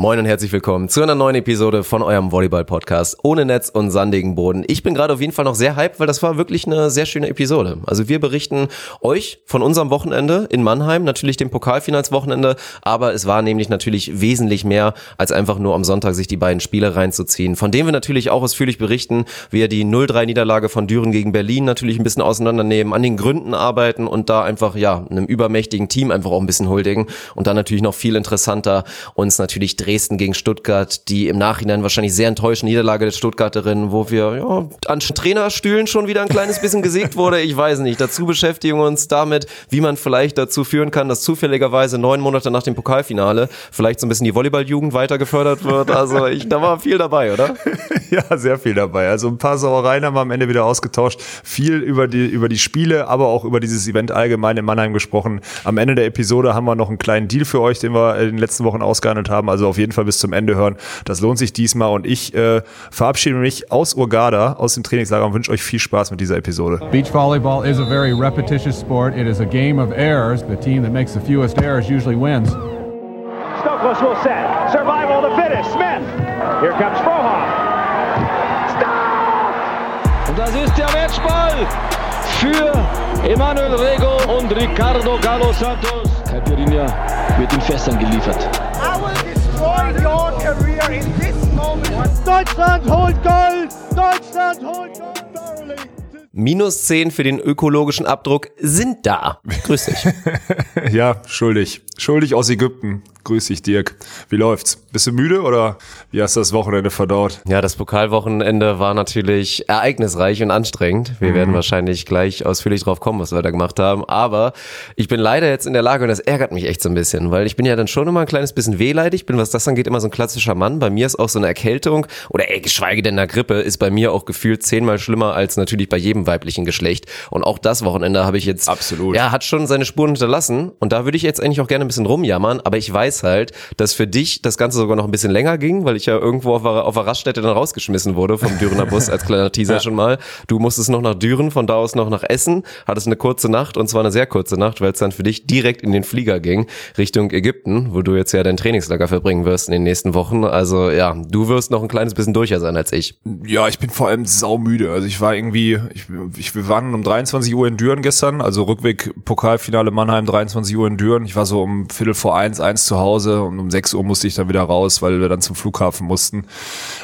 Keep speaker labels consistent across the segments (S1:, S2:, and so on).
S1: Moin und herzlich willkommen zu einer neuen Episode von eurem Volleyball-Podcast ohne Netz und sandigen Boden. Ich bin gerade auf jeden Fall noch sehr hyped, weil das war wirklich eine sehr schöne Episode. Also wir berichten euch von unserem Wochenende in Mannheim, natürlich dem Pokalfinalswochenende, aber es war nämlich natürlich wesentlich mehr, als einfach nur am Sonntag sich die beiden Spiele reinzuziehen, von denen wir natürlich auch ausführlich berichten, wir die 0-3-Niederlage von Düren gegen Berlin natürlich ein bisschen auseinandernehmen, an den Gründen arbeiten und da einfach, ja, einem übermächtigen Team einfach auch ein bisschen huldigen und dann natürlich noch viel interessanter uns natürlich Dresden gegen Stuttgart, die im Nachhinein wahrscheinlich sehr enttäuschende Niederlage der Stuttgarterinnen, wo wir ja, an Trainerstühlen schon wieder ein kleines bisschen gesägt wurde. Ich weiß nicht. Dazu beschäftigen wir uns damit, wie man vielleicht dazu führen kann, dass zufälligerweise neun Monate nach dem Pokalfinale vielleicht so ein bisschen die Volleyballjugend weiter gefördert wird. Also ich, da war viel dabei, oder?
S2: ja, sehr viel dabei. Also ein paar Sauereien haben wir am Ende wieder ausgetauscht. Viel über die, über die Spiele, aber auch über dieses Event allgemein in Mannheim gesprochen. Am Ende der Episode haben wir noch einen kleinen Deal für euch, den wir in den letzten Wochen ausgehandelt haben. Also auf jeden Fall bis zum Ende hören. Das lohnt sich diesmal und ich äh, verabschiede mich aus Urgada, aus dem Trainingslager und wünsche euch viel Spaß mit dieser Episode.
S3: Beach volleyball is a very repetitious sport. It is a game of errors. The team that makes the fewest errors usually wins.
S4: Stokos will set. Survival to finish. Smith. Here comes Frohoff. Stop!
S5: Und das ist der Matchball für Emanuel Rego und Ricardo Galo Santos. Caipirinha wird in Fässern geliefert.
S6: Deutschland holt Gold! Deutschland holt Gold! Thoroughly.
S1: Minus 10 für den ökologischen Abdruck sind da. Grüß dich.
S2: ja, schuldig. Schuldig aus Ägypten. Grüß dich, Dirk. Wie läuft's? Bist du müde oder wie hast du das Wochenende verdaut?
S1: Ja, das Pokalwochenende war natürlich ereignisreich und anstrengend. Wir mhm. werden wahrscheinlich gleich ausführlich drauf kommen, was wir da gemacht haben. Aber ich bin leider jetzt in der Lage, und das ärgert mich echt so ein bisschen, weil ich bin ja dann schon immer ein kleines bisschen wehleidig, bin, was das angeht, immer so ein klassischer Mann. Bei mir ist auch so eine Erkältung oder ey, geschweige denn eine Grippe, ist bei mir auch gefühlt zehnmal schlimmer als natürlich bei jedem weiblichen Geschlecht. Und auch das Wochenende habe ich jetzt.
S2: Absolut.
S1: Ja, hat schon seine Spuren hinterlassen. Und da würde ich jetzt eigentlich auch gerne ein bisschen rumjammern, aber ich weiß halt, dass für dich das Ganze sogar noch ein bisschen länger ging, weil ich ja irgendwo auf, auf der Raststätte dann rausgeschmissen wurde vom Dürener Bus als kleiner Teaser ja. schon mal. Du musstest noch nach Düren, von da aus noch nach Essen, hattest eine kurze Nacht und zwar eine sehr kurze Nacht, weil es dann für dich direkt in den Flieger ging, Richtung Ägypten, wo du jetzt ja dein Trainingslager verbringen wirst in den nächsten Wochen. Also ja, du wirst noch ein kleines bisschen durcher sein als ich.
S2: Ja, ich bin vor allem saumüde. Also ich war irgendwie, ich, ich, wir waren um 23 Uhr in Düren gestern, also Rückweg Pokalfinale Mannheim, 23 Uhr in Düren. Ich war so um Viertel vor eins, eins zu Hause und um 6 Uhr musste ich dann wieder raus, weil wir dann zum Flughafen mussten.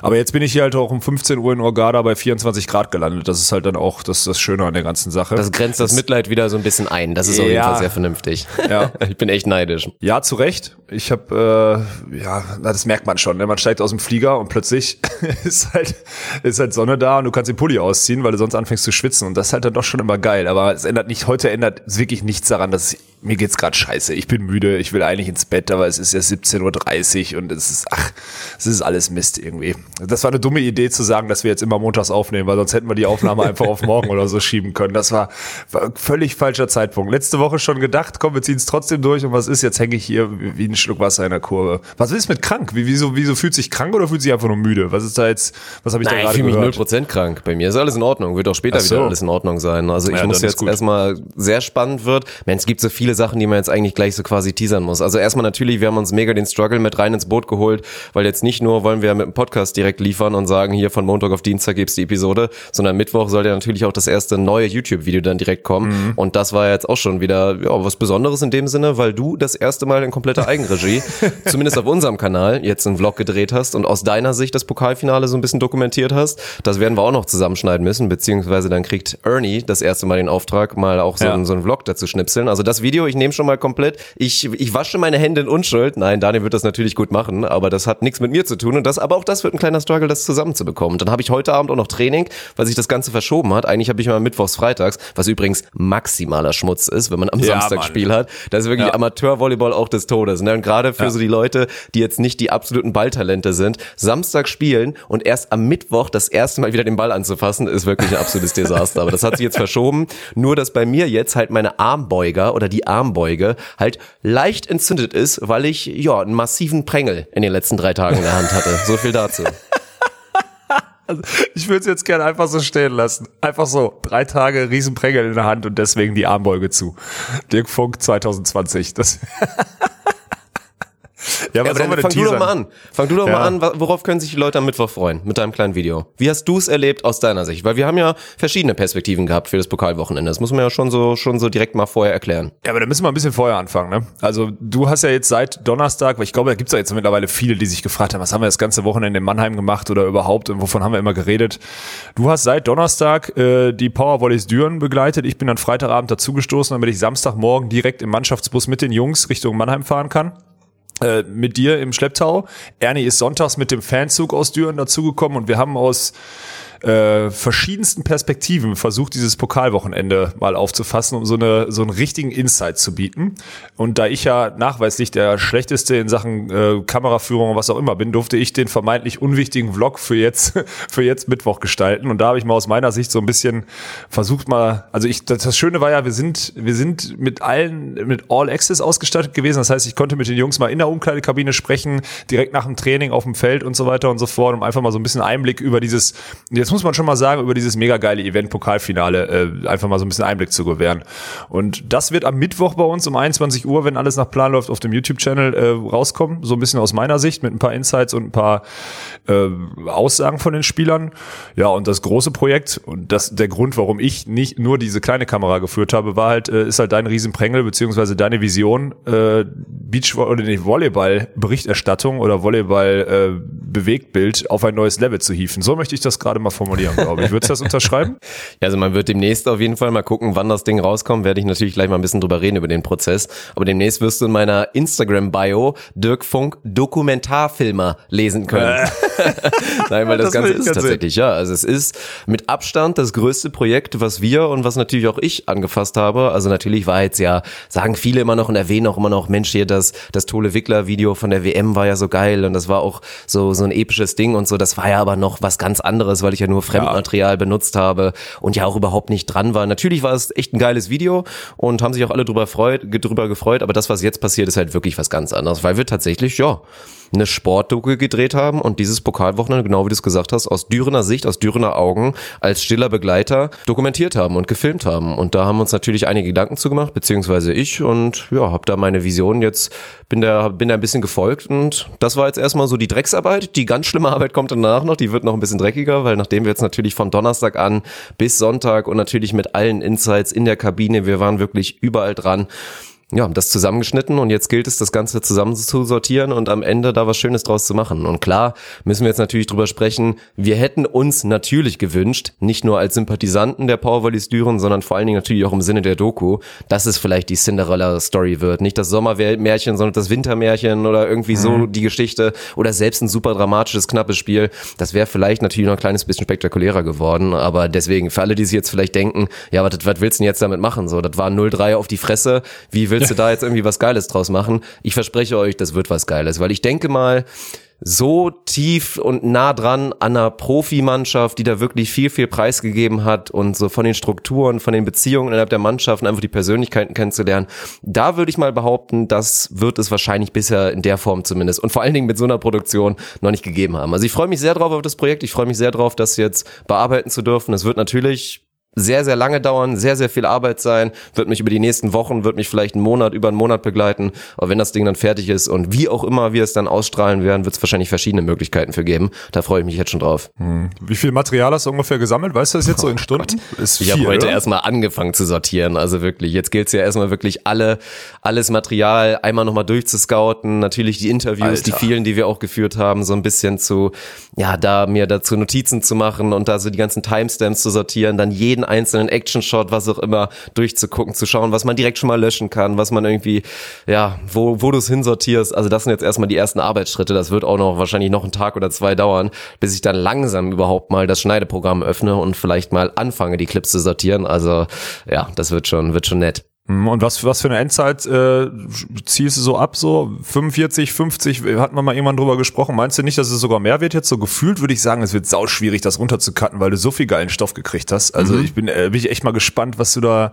S2: Aber jetzt bin ich hier halt auch um 15 Uhr in Orgada bei 24 Grad gelandet. Das ist halt dann auch das, das Schöne an der ganzen Sache.
S1: Das grenzt das, das Mitleid wieder so ein bisschen ein. Das ist ja, auf jeden Fall sehr vernünftig. Ja. ich bin echt neidisch.
S2: Ja, zu Recht. Ich habe, äh, ja, das merkt man schon. Ne? Man steigt aus dem Flieger und plötzlich ist halt, ist halt Sonne da und du kannst den Pulli ausziehen, weil du sonst anfängst zu schwitzen. Und das ist halt dann doch schon immer geil. Aber es ändert nicht, heute ändert wirklich nichts daran, dass mir geht's gerade scheiße. Ich bin müde, ich will eigentlich ins Bett, aber es ist ja 17.30 Uhr und es ist, ach, es ist alles Mist irgendwie. Das war eine dumme Idee zu sagen, dass wir jetzt immer montags aufnehmen, weil sonst hätten wir die Aufnahme einfach auf morgen oder so schieben können. Das war, war völlig falscher Zeitpunkt. Letzte Woche schon gedacht, komm, wir ziehen es trotzdem durch und was ist, jetzt hänge ich hier wie ein Schluck Wasser in der Kurve. Was ist mit krank? Wie, wieso, wieso fühlt sich krank oder fühlt sich einfach nur müde? Was ist da jetzt, was habe ich Nein, da gerade gehört?
S1: Ich fühle mich 0% krank. Bei mir ist alles in Ordnung. Wird auch später so. wieder alles in Ordnung sein. Also ich ja, muss jetzt erstmal sehr spannend wird. Mensch, es gibt so viele Sachen, die man jetzt eigentlich gleich so quasi teasern muss. Also erstmal natürlich, wir haben uns mega den Struggle mit rein ins Boot geholt, weil jetzt nicht nur wollen wir mit dem Podcast direkt liefern und sagen, hier von Montag auf Dienstag gibt's die Episode, sondern Mittwoch soll ja natürlich auch das erste neue YouTube-Video dann direkt kommen. Mhm. Und das war jetzt auch schon wieder ja, was Besonderes in dem Sinne, weil du das erste Mal in kompletter Eigenregie, zumindest auf unserem Kanal, jetzt einen Vlog gedreht hast und aus deiner Sicht das Pokalfinale so ein bisschen dokumentiert hast. Das werden wir auch noch zusammenschneiden müssen, beziehungsweise dann kriegt Ernie das erste Mal den Auftrag, mal auch so, ja. einen, so einen Vlog dazu schnipseln. Also das Video, ich nehme schon mal komplett, ich, ich wasche meine Hände in Unschuld. Nein, Daniel wird das natürlich gut machen, aber das hat nichts mit mir zu tun und das, aber auch das wird ein kleiner Struggle, das zusammenzubekommen. Dann habe ich heute Abend auch noch Training, weil sich das Ganze verschoben hat. Eigentlich habe ich immer mittwochs, freitags, was übrigens maximaler Schmutz ist, wenn man am ja, Samstag Mann. Spiel hat. Das ist wirklich ja. Amateurvolleyball auch des Todes. Ne? Und gerade für ja. so die Leute, die jetzt nicht die absoluten Balltalente sind, Samstag spielen und erst am Mittwoch das erste Mal wieder den Ball anzufassen, ist wirklich ein absolutes Desaster. Aber das hat sich jetzt verschoben. Nur, dass bei mir jetzt halt meine Armbeuger oder die Armbeuge halt leicht entzündet ist, weil ich ja einen massiven Prängel in den letzten drei Tagen in der Hand hatte. So viel dazu.
S2: Also, ich würde es jetzt gerne einfach so stehen lassen. Einfach so, drei Tage Riesenprängel in der Hand und deswegen die Armbeuge zu. Dirk Funk 2020. Das
S1: Ja, aber, ja, fang du doch mal an. Fang du doch ja. mal an, worauf können sich die Leute am Mittwoch freuen mit deinem kleinen Video? Wie hast du es erlebt aus deiner Sicht? Weil wir haben ja verschiedene Perspektiven gehabt für das Pokalwochenende. Das muss man ja schon so schon so direkt mal vorher erklären.
S2: Ja, aber da müssen wir ein bisschen vorher anfangen. Ne? Also du hast ja jetzt seit Donnerstag, weil ich glaube, da gibt es ja jetzt mittlerweile viele, die sich gefragt haben, was haben wir das ganze Wochenende in Mannheim gemacht oder überhaupt und wovon haben wir immer geredet. Du hast seit Donnerstag äh, die Powervolleys Düren begleitet. Ich bin dann Freitagabend dazugestoßen, damit ich Samstagmorgen direkt im Mannschaftsbus mit den Jungs Richtung Mannheim fahren kann äh, mit dir im Schlepptau. Ernie ist sonntags mit dem Fanzug aus Düren dazugekommen und wir haben aus äh, verschiedensten Perspektiven versucht, dieses Pokalwochenende mal aufzufassen, um so, eine, so einen richtigen Insight zu bieten. Und da ich ja nachweislich der Schlechteste in Sachen äh, Kameraführung und was auch immer bin, durfte ich den vermeintlich unwichtigen Vlog für jetzt, für jetzt Mittwoch gestalten. Und da habe ich mal aus meiner Sicht so ein bisschen versucht mal, also ich, das, das Schöne war ja, wir sind, wir sind mit allen, mit All Access ausgestattet gewesen. Das heißt, ich konnte mit den Jungs mal in der Umkleidekabine sprechen, direkt nach dem Training auf dem Feld und so weiter und so fort, um einfach mal so ein bisschen Einblick über dieses, jetzt muss man schon mal sagen, über dieses mega geile Event-Pokalfinale äh, einfach mal so ein bisschen Einblick zu gewähren. Und das wird am Mittwoch bei uns um 21 Uhr, wenn alles nach Plan läuft, auf dem YouTube-Channel äh, rauskommen. So ein bisschen aus meiner Sicht mit ein paar Insights und ein paar äh, Aussagen von den Spielern. Ja, und das große Projekt und das der Grund, warum ich nicht nur diese kleine Kamera geführt habe, war halt, äh, ist halt dein Riesenprängel beziehungsweise deine Vision, äh, Beach oder nicht Volleyball-Berichterstattung oder Volleyball-Bewegtbild äh, auf ein neues Level zu hieven. So möchte ich das gerade mal formulieren, glaube ich. Würdest du das unterschreiben?
S1: Ja, also man wird demnächst auf jeden Fall mal gucken, wann das Ding rauskommt. Werde ich natürlich gleich mal ein bisschen drüber reden über den Prozess. Aber demnächst wirst du in meiner Instagram-Bio Dirk Funk Dokumentarfilmer lesen können. Nein, weil das, das Ganze ist tatsächlich, sehen. ja. Also es ist mit Abstand das größte Projekt, was wir und was natürlich auch ich angefasst habe. Also natürlich war jetzt ja, sagen viele immer noch und erwähnen auch immer noch, Mensch, hier das, das Tole Wickler Video von der WM war ja so geil und das war auch so, so ein episches Ding und so. Das war ja aber noch was ganz anderes, weil ich ja nur Fremdmaterial ja. benutzt habe und ja auch überhaupt nicht dran war. Natürlich war es echt ein geiles Video und haben sich auch alle drüber, freut, drüber gefreut, aber das, was jetzt passiert, ist halt wirklich was ganz anderes, weil wir tatsächlich, ja, eine Sportdoku gedreht haben und dieses Pokalwochenende, genau wie du es gesagt hast, aus Dürener Sicht, aus Dürener Augen, als stiller Begleiter dokumentiert haben und gefilmt haben. Und da haben uns natürlich einige Gedanken zugemacht, beziehungsweise ich und ja, habe da meine Vision jetzt, bin da, bin da ein bisschen gefolgt und das war jetzt erstmal so die Drecksarbeit. Die ganz schlimme Arbeit kommt danach noch, die wird noch ein bisschen dreckiger, weil nachdem wir jetzt natürlich von Donnerstag an bis Sonntag und natürlich mit allen Insights in der Kabine, wir waren wirklich überall dran, ja, das zusammengeschnitten und jetzt gilt es, das Ganze zusammen zu sortieren und am Ende da was Schönes draus zu machen. Und klar müssen wir jetzt natürlich drüber sprechen, wir hätten uns natürlich gewünscht, nicht nur als Sympathisanten der Powervolleys Düren, sondern vor allen Dingen natürlich auch im Sinne der Doku, dass es vielleicht die Cinderella-Story wird. Nicht das Sommermärchen, sondern das Wintermärchen oder irgendwie mhm. so die Geschichte oder selbst ein super dramatisches, knappes Spiel. Das wäre vielleicht natürlich noch ein kleines bisschen spektakulärer geworden, aber deswegen, für alle, die sich jetzt vielleicht denken, ja, was, was willst du denn jetzt damit machen? So, das war 0-3 auf die Fresse, wie willst du da jetzt irgendwie was Geiles draus machen? Ich verspreche euch, das wird was Geiles, weil ich denke mal, so tief und nah dran an einer Profimannschaft, die da wirklich viel, viel preisgegeben hat und so von den Strukturen, von den Beziehungen innerhalb der Mannschaften einfach die Persönlichkeiten kennenzulernen. Da würde ich mal behaupten, das wird es wahrscheinlich bisher in der Form zumindest und vor allen Dingen mit so einer Produktion noch nicht gegeben haben. Also ich freue mich sehr drauf auf das Projekt. Ich freue mich sehr drauf, das jetzt bearbeiten zu dürfen. Es wird natürlich sehr, sehr lange dauern, sehr, sehr viel Arbeit sein, wird mich über die nächsten Wochen, wird mich vielleicht einen Monat, über einen Monat begleiten. Aber wenn das Ding dann fertig ist und wie auch immer wir es dann ausstrahlen werden, wird es wahrscheinlich verschiedene Möglichkeiten für geben. Da freue ich mich jetzt schon drauf.
S2: Hm. Wie viel Material hast du ungefähr gesammelt? Weißt du das jetzt oh so in Stunden?
S1: Ist ich habe heute erstmal angefangen zu sortieren. Also wirklich, jetzt gilt es ja erstmal wirklich alle, alles Material einmal nochmal durchzuscouten. Natürlich die Interviews, Alter. die vielen, die wir auch geführt haben, so ein bisschen zu, ja, da mir dazu Notizen zu machen und da so die ganzen Timestamps zu sortieren, dann jeden einzelnen Action-Shot, was auch immer, durchzugucken, zu schauen, was man direkt schon mal löschen kann, was man irgendwie, ja, wo, wo du es hinsortierst. Also das sind jetzt erstmal die ersten Arbeitsschritte. Das wird auch noch wahrscheinlich noch einen Tag oder zwei dauern, bis ich dann langsam überhaupt mal das Schneideprogramm öffne und vielleicht mal anfange, die Clips zu sortieren. Also ja, das wird schon, wird schon nett.
S2: Mhm, und was, was für eine Endzeit äh, ziehst du so ab? So 45, 50, hatten wir mal irgendwann drüber gesprochen. Meinst du nicht, dass es sogar mehr wird jetzt? So gefühlt würde ich sagen, es wird sau schwierig, das runterzucutten, weil du so viel geilen Stoff gekriegt hast. Also mhm. ich bin, äh, bin ich echt mal gespannt, was du da,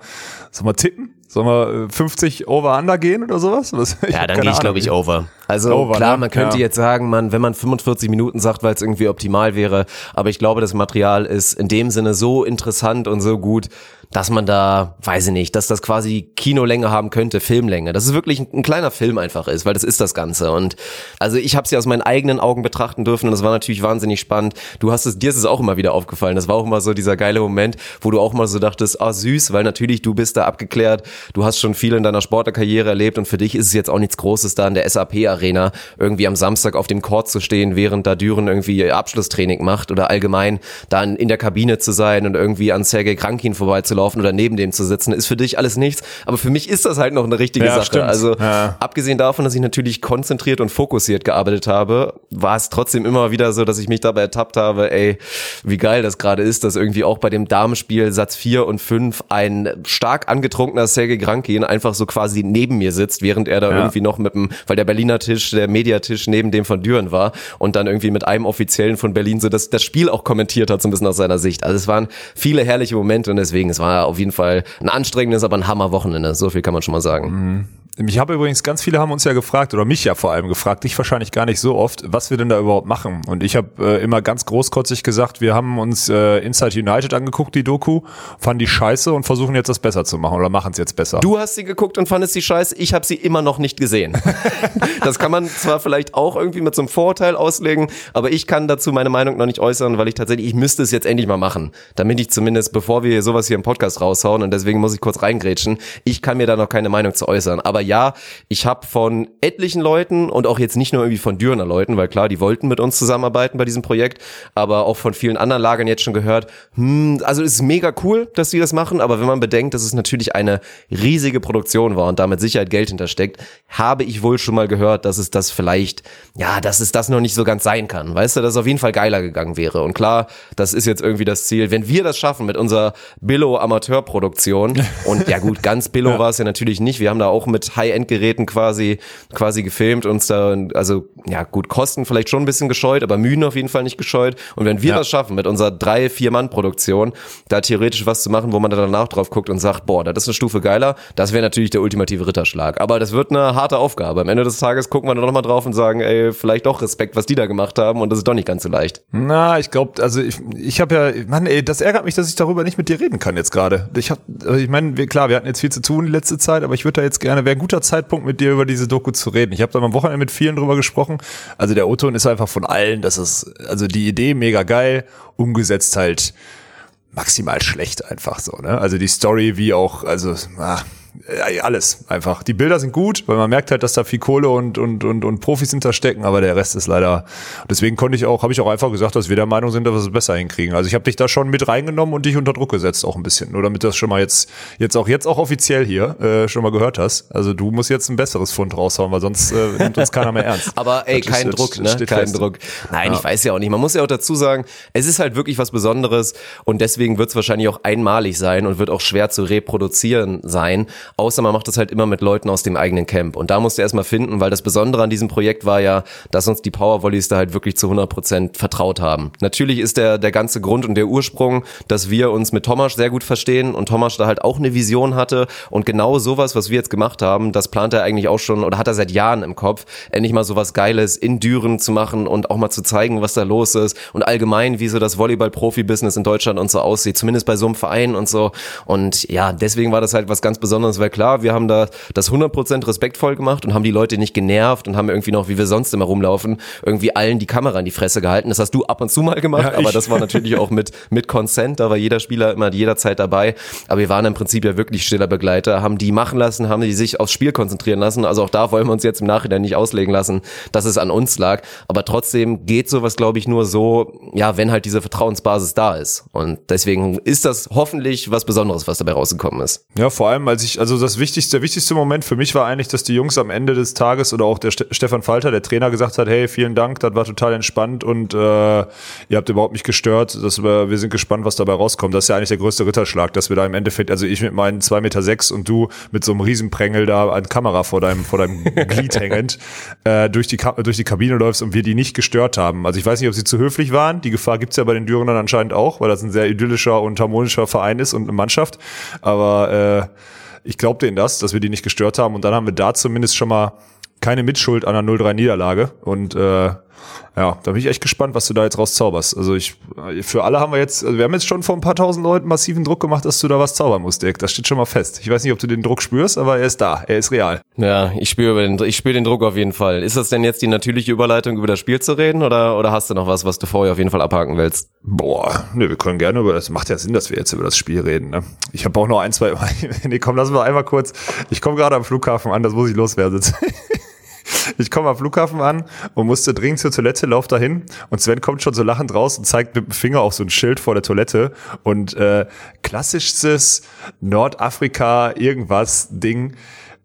S2: sag mal, tippen? Sollen wir 50 äh, over-under gehen oder sowas?
S1: Was? ja, dann gehe ich, glaube ich, over. Also over, klar, ne? man könnte ja. jetzt sagen, man, wenn man 45 Minuten sagt, weil es irgendwie optimal wäre, aber ich glaube, das Material ist in dem Sinne so interessant und so gut, dass man da, weiß ich nicht, dass das quasi Kinolänge haben könnte, Filmlänge. Dass es wirklich ein, ein kleiner Film einfach ist, weil das ist das Ganze. Und also ich habe es ja aus meinen eigenen Augen betrachten dürfen und das war natürlich wahnsinnig spannend. Du hast es, dir ist es auch immer wieder aufgefallen. Das war auch immer so dieser geile Moment, wo du auch mal so dachtest, ah süß, weil natürlich du bist da abgeklärt, du hast schon viel in deiner Sportlerkarriere erlebt und für dich ist es jetzt auch nichts Großes da in der SAP-Arena irgendwie am Samstag auf dem Court zu stehen, während da Düren irgendwie Abschlusstraining macht oder allgemein dann in der Kabine zu sein und irgendwie an Sergei Krankin vorbeizulaufen laufen oder neben dem zu sitzen, ist für dich alles nichts. Aber für mich ist das halt noch eine richtige ja, Sache. Stimmt. Also ja. abgesehen davon, dass ich natürlich konzentriert und fokussiert gearbeitet habe, war es trotzdem immer wieder so, dass ich mich dabei ertappt habe, ey, wie geil das gerade ist, dass irgendwie auch bei dem Damenspiel Satz 4 und 5 ein stark angetrunkener Sergei Grankin einfach so quasi neben mir sitzt, während er da ja. irgendwie noch mit dem, weil der Berliner Tisch, der Mediatisch neben dem von Düren war und dann irgendwie mit einem Offiziellen von Berlin so das, das Spiel auch kommentiert hat, so ein bisschen aus seiner Sicht. Also es waren viele herrliche Momente und deswegen, es war auf jeden Fall ein anstrengendes, aber ein Hammer-Wochenende. So viel kann man schon mal sagen.
S2: Mhm. Ich habe übrigens, ganz viele haben uns ja gefragt, oder mich ja vor allem gefragt, dich wahrscheinlich gar nicht so oft, was wir denn da überhaupt machen. Und ich habe äh, immer ganz großkotzig gesagt, wir haben uns äh, Inside United angeguckt, die Doku, fanden die scheiße und versuchen jetzt das besser zu machen oder machen es jetzt besser.
S1: Du hast sie geguckt und fandest sie scheiße, ich habe sie immer noch nicht gesehen. das kann man zwar vielleicht auch irgendwie mit so einem Vorurteil auslegen, aber ich kann dazu meine Meinung noch nicht äußern, weil ich tatsächlich, ich müsste es jetzt endlich mal machen, damit ich zumindest, bevor wir sowas hier im Podcast raushauen, und deswegen muss ich kurz reingrätschen, ich kann mir da noch keine Meinung zu äußern. Aber ja, ich habe von etlichen Leuten und auch jetzt nicht nur irgendwie von Dürner Leuten, weil klar, die wollten mit uns zusammenarbeiten bei diesem Projekt, aber auch von vielen anderen Lagern jetzt schon gehört, hm, also es ist mega cool, dass die das machen, aber wenn man bedenkt, dass es natürlich eine riesige Produktion war und damit Sicherheit Geld hintersteckt, habe ich wohl schon mal gehört, dass es das vielleicht, ja, dass es das noch nicht so ganz sein kann. Weißt du, dass es auf jeden Fall geiler gegangen wäre. Und klar, das ist jetzt irgendwie das Ziel. Wenn wir das schaffen mit unserer Billo Amateurproduktion und ja gut, ganz Billo ja. war es ja natürlich nicht. Wir haben da auch mit High-End Geräten quasi, quasi gefilmt, uns da, also, ja, gut, Kosten vielleicht schon ein bisschen gescheut, aber Mühen auf jeden Fall nicht gescheut. Und wenn wir ja. das schaffen, mit unserer drei, vier Mann Produktion, da theoretisch was zu machen, wo man dann danach drauf guckt und sagt, boah, das ist eine Stufe geiler, das wäre natürlich der ultimative Ritterschlag. Aber das wird eine harte Aufgabe. Am Ende des Tages gucken wir dann nochmal drauf und sagen, ey, vielleicht doch Respekt, was die da gemacht haben und das ist doch nicht ganz so leicht.
S2: Na, ich glaube, also ich, ich habe ja, Mann, ey, das ärgert mich, dass ich darüber nicht mit dir reden kann jetzt gerade. Ich hab, also ich meine, klar, wir hatten jetzt viel zu tun die letzte Zeit, aber ich würde da jetzt gerne, wäre guter Zeitpunkt, mit dir über diese Doku zu reden. Ich habe da am Wochenende mit vielen drüber gesprochen. Also der O-Ton ist einfach von allen, das ist, also die Idee mega geil, umgesetzt halt maximal schlecht einfach so, ne? Also die Story wie auch, also, ach, alles einfach. Die Bilder sind gut, weil man merkt halt, dass da viel Kohle und, und, und, und Profis hinterstecken, aber der Rest ist leider. Deswegen konnte ich auch, habe ich auch einfach gesagt, dass wir der Meinung sind, dass wir es besser hinkriegen. Also ich habe dich da schon mit reingenommen und dich unter Druck gesetzt auch ein bisschen, nur damit du das schon mal jetzt, jetzt auch jetzt auch offiziell hier äh, schon mal gehört hast. Also du musst jetzt ein besseres Fund raushauen, weil sonst äh, nimmt uns keiner mehr ernst.
S1: aber ey, kein Druck, ne? Kein fest. Druck. Nein, ja. ich weiß ja auch nicht. Man muss ja auch dazu sagen, es ist halt wirklich was Besonderes und deswegen wird es wahrscheinlich auch einmalig sein und wird auch schwer zu reproduzieren sein. Außer man macht das halt immer mit Leuten aus dem eigenen Camp. Und da musst du erstmal finden, weil das Besondere an diesem Projekt war ja, dass uns die Powervolleys da halt wirklich zu 100 Prozent vertraut haben. Natürlich ist der, der ganze Grund und der Ursprung, dass wir uns mit Thomas sehr gut verstehen und Thomas da halt auch eine Vision hatte. Und genau sowas, was wir jetzt gemacht haben, das plant er eigentlich auch schon oder hat er seit Jahren im Kopf, endlich mal sowas Geiles in Düren zu machen und auch mal zu zeigen, was da los ist und allgemein, wie so das Volleyball-Profi-Business in Deutschland und so aussieht, zumindest bei so einem Verein und so. Und ja, deswegen war das halt was ganz Besonderes, weil klar, wir haben da das 100% respektvoll gemacht und haben die Leute nicht genervt und haben irgendwie noch, wie wir sonst immer rumlaufen, irgendwie allen die Kamera in die Fresse gehalten. Das hast du ab und zu mal gemacht, ja, aber das war natürlich auch mit, mit Consent, da war jeder Spieler immer jederzeit dabei. Aber wir waren im Prinzip ja wirklich stiller Begleiter, haben die machen lassen, haben die sich aufs Spiel konzentrieren lassen. Also auch da wollen wir uns jetzt im Nachhinein nicht auslegen lassen, dass es an uns lag. Aber trotzdem geht sowas, glaube ich, nur so, ja, wenn halt diese Vertrauensbasis da ist. Und deswegen ist das hoffentlich was Besonderes, was dabei rausgekommen ist.
S2: Ja, vor allem, als ich, also das Wichtigste wichtigste, der wichtigste Moment für mich war eigentlich, dass die Jungs am Ende des Tages oder auch der Ste Stefan Falter, der Trainer, gesagt hat, hey, vielen Dank, das war total entspannt und äh, ihr habt überhaupt nicht gestört. Das, wir, wir sind gespannt, was dabei rauskommt. Das ist ja eigentlich der größte Ritterschlag, dass wir da im Endeffekt, also ich mit meinen zwei Meter sechs und du mit so einem Riesenprängel da an Kamera vor deinem, vor deinem Glied hängend, äh, durch, die durch die Kabine läufst und wir die nicht gestört haben. Also ich weiß nicht, ob sie zu höflich waren. Die Gefahr gibt's ja bei den Dürenern anscheinend auch, weil das ein sehr idyllischer und harmonischer Verein ist und eine Mannschaft. Aber äh, ich glaube denen das, dass wir die nicht gestört haben. Und dann haben wir da zumindest schon mal keine Mitschuld an einer 0-3-Niederlage. Und äh, ja, da bin ich echt gespannt, was du da jetzt rauszauberst. Also ich, für alle haben wir jetzt, also wir haben jetzt schon vor ein paar tausend Leuten massiven Druck gemacht, dass du da was zaubern musst, Dirk. Das steht schon mal fest. Ich weiß nicht, ob du den Druck spürst, aber er ist da. Er ist real.
S1: Ja, ich spüre den, ich spüre den Druck auf jeden Fall. Ist das denn jetzt die natürliche Überleitung, über das Spiel zu reden oder, oder hast du noch was, was du vorher auf jeden Fall abhaken willst?
S2: Boah, ne, wir können gerne über das. Macht ja Sinn, dass wir jetzt über das Spiel reden. Ne? Ich habe auch noch ein, zwei. nee, komm, lass mal einmal kurz. Ich komme gerade am Flughafen an, das muss ich loswerden. ich komme am Flughafen an und musste dringend zur Toilette, lauf dahin und Sven kommt schon so lachend raus und zeigt mit dem Finger auf so ein Schild vor der Toilette und äh, klassisches Nordafrika irgendwas Ding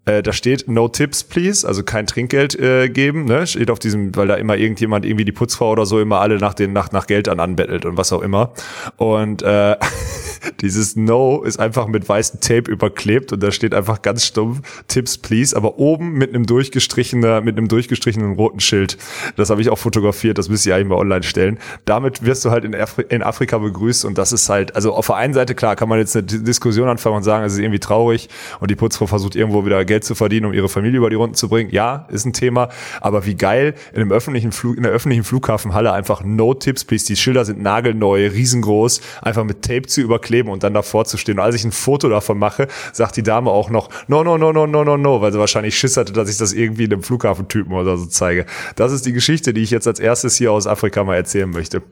S2: äh, da steht No Tips, please, also kein Trinkgeld äh, geben, ne? Steht auf diesem, weil da immer irgendjemand, irgendwie die Putzfrau oder so, immer alle nach den nach, nach Geld an anbettelt und was auch immer. Und äh, dieses No ist einfach mit weißem Tape überklebt und da steht einfach ganz stumpf Tips, please, aber oben mit einem durchgestrichener, mit einem durchgestrichenen roten Schild. Das habe ich auch fotografiert, das müsst ihr eigentlich mal online stellen. Damit wirst du halt in, Afri in Afrika begrüßt und das ist halt, also auf der einen Seite, klar, kann man jetzt eine Diskussion anfangen und sagen, es ist irgendwie traurig und die Putzfrau versucht irgendwo wieder Geld zu verdienen, um ihre Familie über die Runden zu bringen. Ja, ist ein Thema. Aber wie geil in einem öffentlichen Flug, in der öffentlichen Flughafenhalle einfach No Tips, please. Die Schilder sind nagelneu, riesengroß, einfach mit Tape zu überkleben und dann davor zu stehen. Und als ich ein Foto davon mache, sagt die Dame auch noch No, no, no, no, no, no, no, weil sie wahrscheinlich Schiss hatte, dass ich das irgendwie in einem Flughafentypen oder so zeige. Das ist die Geschichte, die ich jetzt als erstes hier aus Afrika mal erzählen möchte.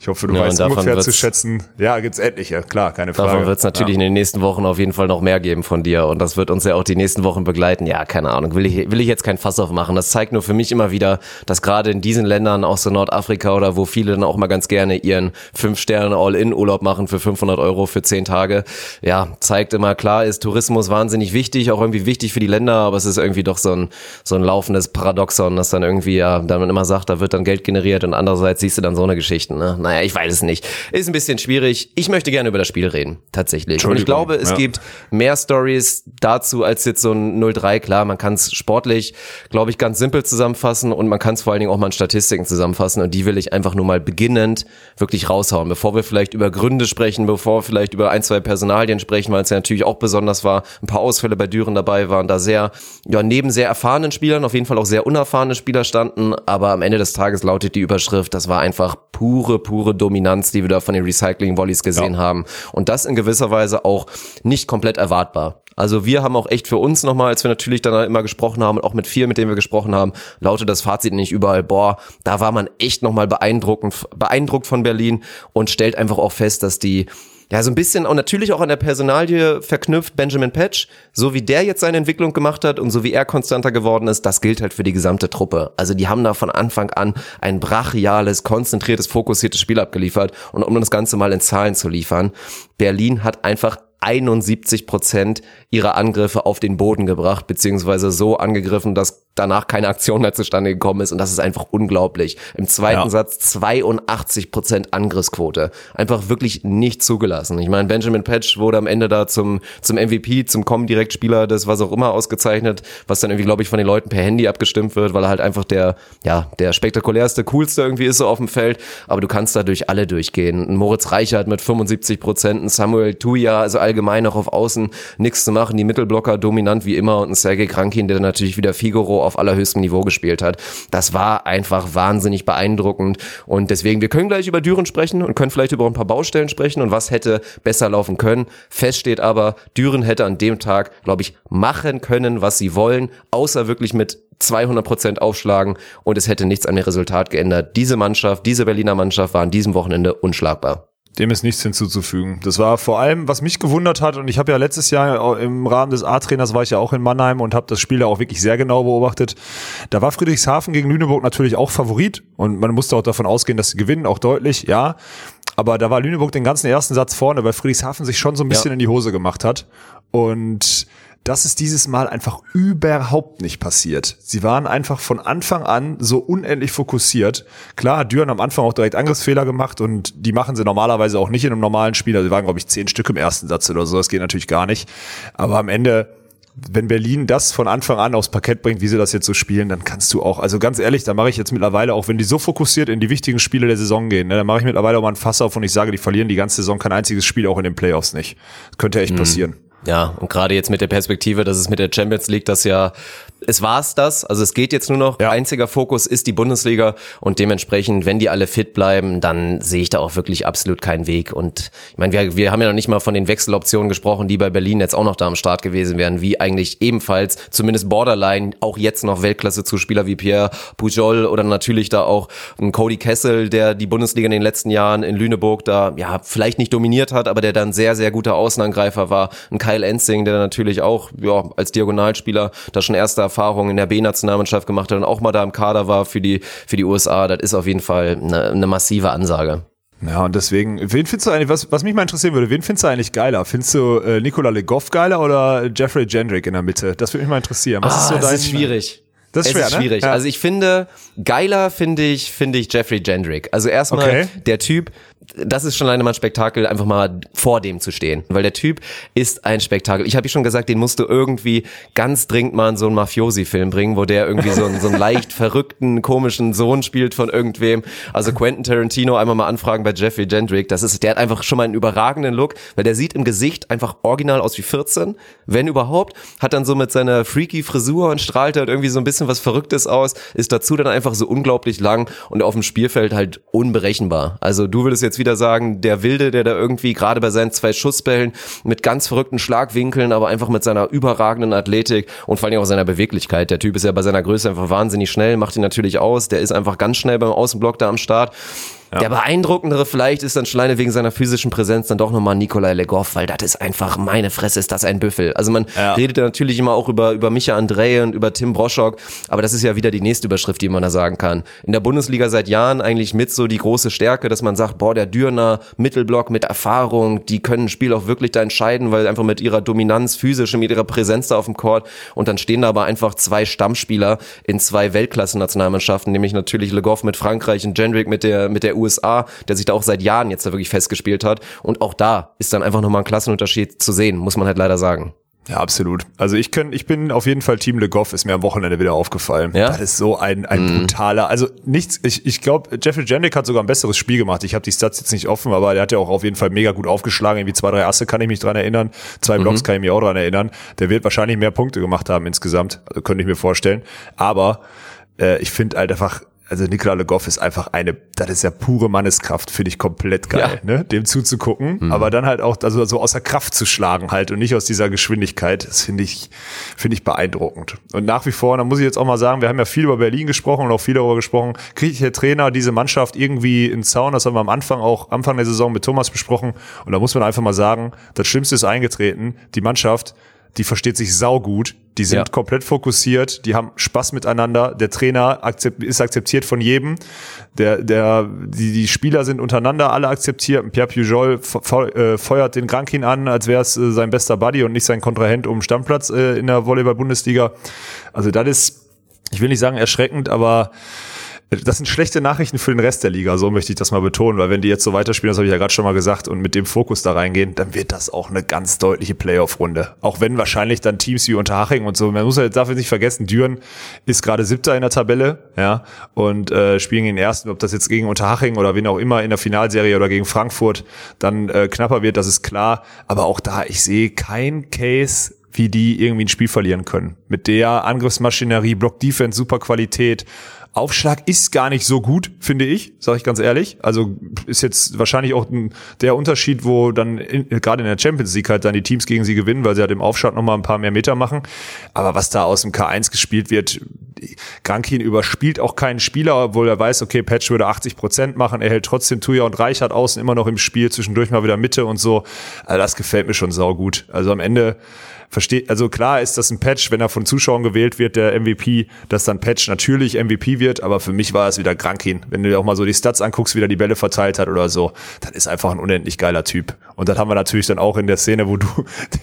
S2: Ich hoffe, du ja, weißt ungefähr zu schätzen. Ja, gibt's etliche, klar, keine Frage.
S1: Davon wird es natürlich ja. in den nächsten Wochen auf jeden Fall noch mehr geben von dir und das wird uns ja auch die nächsten Wochen begleiten ja, keine Ahnung, will ich, will ich jetzt kein Fass aufmachen. Das zeigt nur für mich immer wieder, dass gerade in diesen Ländern, auch so Nordafrika oder wo viele dann auch mal ganz gerne ihren fünf Sterne All-In-Urlaub machen für 500 Euro für zehn Tage, ja, zeigt immer, klar ist Tourismus wahnsinnig wichtig, auch irgendwie wichtig für die Länder, aber es ist irgendwie doch so ein, so ein laufendes Paradoxon, dass dann irgendwie, ja, dann man immer sagt, da wird dann Geld generiert und andererseits siehst du dann so eine Geschichte, ne? Naja, ich weiß es nicht. Ist ein bisschen schwierig. Ich möchte gerne über das Spiel reden, tatsächlich. Und ich glaube, es ja. gibt mehr Stories dazu als jetzt so ein 0-3. Klar, man kann es sportlich, glaube ich, ganz simpel zusammenfassen und man kann es vor allen Dingen auch mal in Statistiken zusammenfassen und die will ich einfach nur mal beginnend wirklich raushauen, bevor wir vielleicht über Gründe sprechen, bevor wir vielleicht über ein, zwei Personalien sprechen, weil es ja natürlich auch besonders war, ein paar Ausfälle bei Düren dabei waren, da sehr, ja, neben sehr erfahrenen Spielern auf jeden Fall auch sehr unerfahrene Spieler standen, aber am Ende des Tages lautet die Überschrift, das war einfach pure, pure Dominanz, die wir da von den Recycling-Volleys gesehen ja. haben und das in gewisser Weise auch nicht komplett erwartbar. Also wir haben auch echt für uns nochmal, als wir natürlich dann immer gesprochen haben und auch mit vielen, mit denen wir gesprochen haben, lautet das Fazit nicht überall, boah, da war man echt nochmal beeindruckend, beeindruckt von Berlin und stellt einfach auch fest, dass die ja, so ein bisschen auch natürlich auch an der Personalie verknüpft, Benjamin Patch, so wie der jetzt seine Entwicklung gemacht hat und so wie er konstanter geworden ist, das gilt halt für die gesamte Truppe. Also die haben da von Anfang an ein brachiales, konzentriertes, fokussiertes Spiel abgeliefert und um das Ganze mal in Zahlen zu liefern, Berlin hat einfach 71 Prozent ihrer Angriffe auf den Boden gebracht, beziehungsweise so angegriffen, dass danach keine Aktion mehr zustande gekommen ist und das ist einfach unglaublich. Im zweiten ja. Satz 82 Prozent Angriffsquote. Einfach wirklich nicht zugelassen. Ich meine, Benjamin Patch wurde am Ende da zum, zum MVP, zum Com-Direkt-Spieler des was auch immer ausgezeichnet, was dann irgendwie, glaube ich, von den Leuten per Handy abgestimmt wird, weil er halt einfach der, ja, der spektakulärste, coolste irgendwie ist so auf dem Feld. Aber du kannst da durch alle durchgehen. Ein Moritz Reichert mit 75 Prozent, ein Samuel Tuya, also allgemein auch auf Außen nichts zu machen, die Mittelblocker dominant wie immer und ein Sergei Krankin, der natürlich wieder Figaro auf allerhöchstem Niveau gespielt hat. Das war einfach wahnsinnig beeindruckend und deswegen, wir können gleich über Düren sprechen und können vielleicht über ein paar Baustellen sprechen und was hätte besser laufen können. Fest steht aber, Düren hätte an dem Tag, glaube ich, machen können, was sie wollen, außer wirklich mit 200 Prozent aufschlagen und es hätte nichts an dem Resultat geändert. Diese Mannschaft, diese Berliner Mannschaft war an diesem Wochenende unschlagbar.
S2: Dem ist nichts hinzuzufügen. Das war vor allem, was mich gewundert hat, und ich habe ja letztes Jahr im Rahmen des A-Trainers war ich ja auch in Mannheim und habe das Spiel da auch wirklich sehr genau beobachtet. Da war Friedrichshafen gegen Lüneburg natürlich auch Favorit und man musste auch davon ausgehen, dass sie gewinnen, auch deutlich, ja. Aber da war Lüneburg den ganzen ersten Satz vorne, weil Friedrichshafen sich schon so ein bisschen ja. in die Hose gemacht hat. Und das ist dieses Mal einfach überhaupt nicht passiert. Sie waren einfach von Anfang an so unendlich fokussiert. Klar Düren am Anfang auch direkt Angriffsfehler gemacht und die machen sie normalerweise auch nicht in einem normalen Spiel. Also sie waren, glaube ich, zehn Stück im ersten Satz oder so. Das geht natürlich gar nicht. Aber am Ende, wenn Berlin das von Anfang an aufs Parkett bringt, wie sie das jetzt so spielen, dann kannst du auch, also ganz ehrlich, da mache ich jetzt mittlerweile auch, wenn die so fokussiert in die wichtigen Spiele der Saison gehen, ne, dann mache ich mittlerweile auch mal ein Fass auf und ich sage, die verlieren die ganze Saison kein einziges Spiel auch in den Playoffs nicht. Das könnte echt mhm. passieren.
S1: Ja, und gerade jetzt mit der Perspektive, dass es mit der Champions League das ja es war's das. Also es geht jetzt nur noch, ja. einziger Fokus ist die Bundesliga und dementsprechend, wenn die alle fit bleiben, dann sehe ich da auch wirklich absolut keinen Weg. Und ich meine, wir, wir haben ja noch nicht mal von den Wechseloptionen gesprochen, die bei Berlin jetzt auch noch da am Start gewesen wären, wie eigentlich ebenfalls zumindest Borderline auch jetzt noch Weltklasse-Zuspieler wie Pierre Pujol oder natürlich da auch ein Cody Kessel, der die Bundesliga in den letzten Jahren in Lüneburg da ja vielleicht nicht dominiert hat, aber der dann sehr, sehr guter Außenangreifer war. Ein Kyle Ensing, der natürlich auch ja, als Diagonalspieler da schon erste Erfahrungen in der B-Nationalmannschaft gemacht hat und auch mal da im Kader war für die, für die USA. Das ist auf jeden Fall eine, eine massive Ansage.
S2: Ja, und deswegen, wen findest du eigentlich, was, was mich mal interessieren würde, wen findest du eigentlich geiler? Findest du äh, Nikola Legoff geiler oder Jeffrey Gendrick in der Mitte? Das würde mich mal interessieren. Was
S1: ah, ist so dein, das ist schwierig. Das ist schwer, es ist schwierig. Ne? Ja. Also ich finde, geiler finde ich, finde ich Jeffrey Gendrick. Also erstmal okay. der Typ, das ist schon alleine mal ein Spektakel, einfach mal vor dem zu stehen. Weil der Typ ist ein Spektakel. Ich habe schon gesagt, den musst du irgendwie ganz dringend mal in so einen Mafiosi-Film bringen, wo der irgendwie so einen, so einen leicht verrückten, komischen Sohn spielt von irgendwem. Also Quentin Tarantino einmal mal anfragen bei Jeffrey Gendrick. Das ist, der hat einfach schon mal einen überragenden Look, weil der sieht im Gesicht einfach original aus wie 14, wenn überhaupt. Hat dann so mit seiner freaky Frisur und strahlt halt irgendwie so ein bisschen was Verrücktes aus. Ist dazu dann einfach so unglaublich lang und auf dem Spielfeld halt unberechenbar. Also du würdest jetzt wieder sagen, der Wilde, der da irgendwie gerade bei seinen zwei Schussbällen mit ganz verrückten Schlagwinkeln, aber einfach mit seiner überragenden Athletik und vor allem auch seiner Beweglichkeit. Der Typ ist ja bei seiner Größe einfach wahnsinnig schnell, macht ihn natürlich aus. Der ist einfach ganz schnell beim Außenblock da am Start. Ja. Der beeindruckendere vielleicht ist dann schon alleine wegen seiner physischen Präsenz dann doch nochmal Nikolai Legoff, weil das ist einfach, meine Fresse, ist das ein Büffel. Also man ja. redet ja natürlich immer auch über, über Micha André und über Tim Broschok, aber das ist ja wieder die nächste Überschrift, die man da sagen kann. In der Bundesliga seit Jahren eigentlich mit so die große Stärke, dass man sagt, boah, der Dürner, Mittelblock mit Erfahrung, die können ein Spiel auch wirklich da entscheiden, weil einfach mit ihrer Dominanz physisch und mit ihrer Präsenz da auf dem Court und dann stehen da aber einfach zwei Stammspieler in zwei Weltklasse-Nationalmannschaften, nämlich natürlich Legoff mit Frankreich und Gendrick mit der, mit der USA, der sich da auch seit Jahren jetzt da wirklich festgespielt hat. Und auch da ist dann einfach nochmal ein Klassenunterschied zu sehen, muss man halt leider sagen.
S2: Ja, absolut. Also ich kann, ich bin auf jeden Fall Team Le Goff, ist mir am Wochenende wieder aufgefallen. Ja? Das ist so ein, ein mm. brutaler, also nichts, ich, ich glaube, Jeffrey Jendick hat sogar ein besseres Spiel gemacht. Ich habe die Stats jetzt nicht offen, aber der hat ja auch auf jeden Fall mega gut aufgeschlagen. Irgendwie zwei, drei Asse kann ich mich dran erinnern. Zwei Blocks mhm. kann ich mich auch dran erinnern. Der wird wahrscheinlich mehr Punkte gemacht haben insgesamt, also könnte ich mir vorstellen. Aber äh, ich finde halt einfach, also Nikola Le Goff ist einfach eine, das ist ja pure Manneskraft, finde ich komplett geil, ja. ne, dem zuzugucken, mhm. aber dann halt auch also so außer Kraft zu schlagen halt und nicht aus dieser Geschwindigkeit, das finde ich finde ich beeindruckend. Und nach wie vor, da muss ich jetzt auch mal sagen, wir haben ja viel über Berlin gesprochen und auch viel darüber gesprochen, kriegt der Trainer diese Mannschaft irgendwie in Zaun, das haben wir am Anfang auch Anfang der Saison mit Thomas besprochen und da muss man einfach mal sagen, das Schlimmste ist eingetreten, die Mannschaft die versteht sich saugut, die sind ja. komplett fokussiert, die haben Spaß miteinander, der Trainer akzept, ist akzeptiert von jedem, der, der, die, die Spieler sind untereinander alle akzeptiert. Pierre Pujol äh, feuert den Grankin an, als wäre es äh, sein bester Buddy und nicht sein Kontrahent um Stammplatz äh, in der Volleyball-Bundesliga. Also das ist, ich will nicht sagen erschreckend, aber das sind schlechte Nachrichten für den Rest der Liga, so möchte ich das mal betonen, weil wenn die jetzt so weiterspielen, das habe ich ja gerade schon mal gesagt, und mit dem Fokus da reingehen, dann wird das auch eine ganz deutliche Playoff-Runde. Auch wenn wahrscheinlich dann Teams wie Unterhaching und so, man muss ja dafür nicht vergessen, Düren ist gerade Siebter in der Tabelle, ja, und äh, spielen den ersten, ob das jetzt gegen Unterhaching oder wen auch immer in der Finalserie oder gegen Frankfurt dann äh, knapper wird, das ist klar. Aber auch da, ich sehe kein Case, wie die irgendwie ein Spiel verlieren können. Mit der Angriffsmaschinerie, Block Defense, super Qualität, Aufschlag ist gar nicht so gut, finde ich, sage ich ganz ehrlich. Also ist jetzt wahrscheinlich auch der Unterschied, wo dann gerade in der Champions League halt dann die Teams gegen sie gewinnen, weil sie halt im Aufschlag nochmal ein paar mehr Meter machen. Aber was da aus dem K1 gespielt wird, Grankin überspielt auch keinen Spieler, obwohl er weiß, okay, Patch würde 80 Prozent machen, er hält trotzdem Tuya und Reichert außen immer noch im Spiel, zwischendurch mal wieder Mitte und so. Also das gefällt mir schon saugut. Also am Ende versteht, also klar ist das ein Patch, wenn er von Zuschauern gewählt wird, der MVP, dass dann Patch natürlich MVP wird, aber für mich war es wieder Grankin. Wenn du dir auch mal so die Stats anguckst, wie er die Bälle verteilt hat oder so, dann ist einfach ein unendlich geiler Typ. Und das haben wir natürlich dann auch in der Szene, wo du,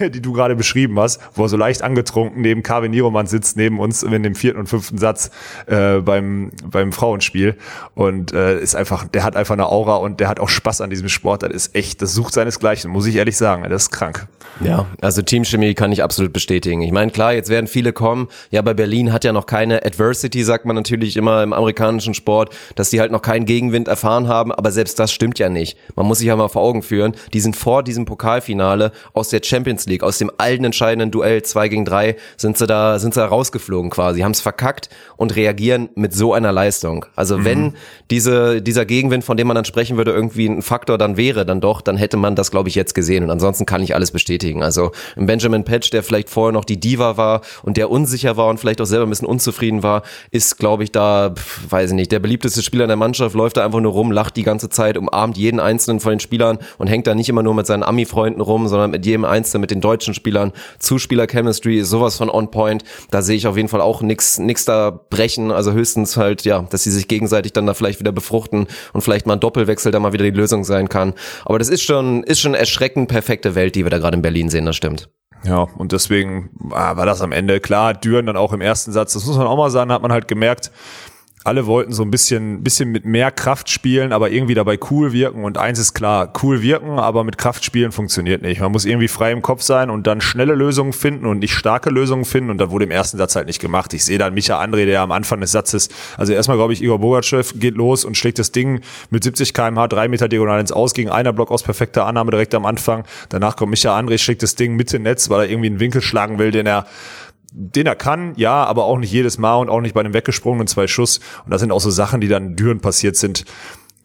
S2: die du gerade beschrieben hast, wo er so leicht angetrunken neben Carvin Nieromann sitzt, neben uns in dem vierten und fünften fünften Satz äh, beim, beim Frauenspiel. Und äh, ist einfach, der hat einfach eine Aura und der hat auch Spaß an diesem Sport. Das ist echt, das sucht seinesgleichen, muss ich ehrlich sagen. Das ist krank.
S1: Ja, also Teamchemie kann ich absolut bestätigen. Ich meine, klar, jetzt werden viele kommen. Ja, bei Berlin hat ja noch keine Adversity, sagt man natürlich immer im amerikanischen Sport, dass die halt noch keinen Gegenwind erfahren haben. Aber selbst das stimmt ja nicht. Man muss sich ja mal vor Augen führen, die sind vor diesem Pokalfinale aus der Champions League, aus dem alten entscheidenden Duell 2 gegen 3, sind sie da, sind sie da rausgeflogen quasi, haben es verkackt und reagieren mit so einer Leistung. Also mhm. wenn diese, dieser Gegenwind, von dem man dann sprechen würde, irgendwie ein Faktor dann wäre, dann doch, dann hätte man das, glaube ich, jetzt gesehen. Und ansonsten kann ich alles bestätigen. Also Benjamin Patch, der vielleicht vorher noch die Diva war und der unsicher war und vielleicht auch selber ein bisschen unzufrieden war, ist, glaube ich, da, weiß ich nicht, der beliebteste Spieler in der Mannschaft, läuft da einfach nur rum, lacht die ganze Zeit, umarmt jeden einzelnen von den Spielern und hängt da nicht immer nur mit seinen Ami-Freunden rum, sondern mit jedem Einzelnen, mit den deutschen Spielern. Zuspieler-Chemistry ist sowas von on point. Da sehe ich auf jeden Fall auch nichts nix da brechen. Also höchstens halt, ja, dass sie sich gegenseitig dann da vielleicht wieder befruchten und vielleicht mal ein Doppelwechsel da mal wieder die Lösung sein kann. Aber das ist schon, ist schon erschreckend perfekte Welt, die wir da gerade Berlin sehen, das stimmt.
S2: Ja, und deswegen ah, war das am Ende klar. Düren dann auch im ersten Satz, das muss man auch mal sagen, hat man halt gemerkt, alle wollten so ein bisschen, bisschen mit mehr Kraft spielen, aber irgendwie dabei cool wirken. Und eins ist klar, cool wirken, aber mit Kraft spielen funktioniert nicht. Man muss irgendwie frei im Kopf sein und dann schnelle Lösungen finden und nicht starke Lösungen finden. Und das wurde im ersten Satz halt nicht gemacht. Ich sehe dann Micha André, der am Anfang des Satzes, also erstmal glaube ich, Igor Bogachev geht los und schlägt das Ding mit 70 kmh, drei Meter diagonal ins Aus gegen einer Block aus perfekter Annahme direkt am Anfang. Danach kommt Micha André, schlägt das Ding Mitte Netz, weil er irgendwie einen Winkel schlagen will, den er den er kann, ja, aber auch nicht jedes Mal und auch nicht bei einem weggesprungenen zwei Schuss. Und das sind auch so Sachen, die dann Düren passiert sind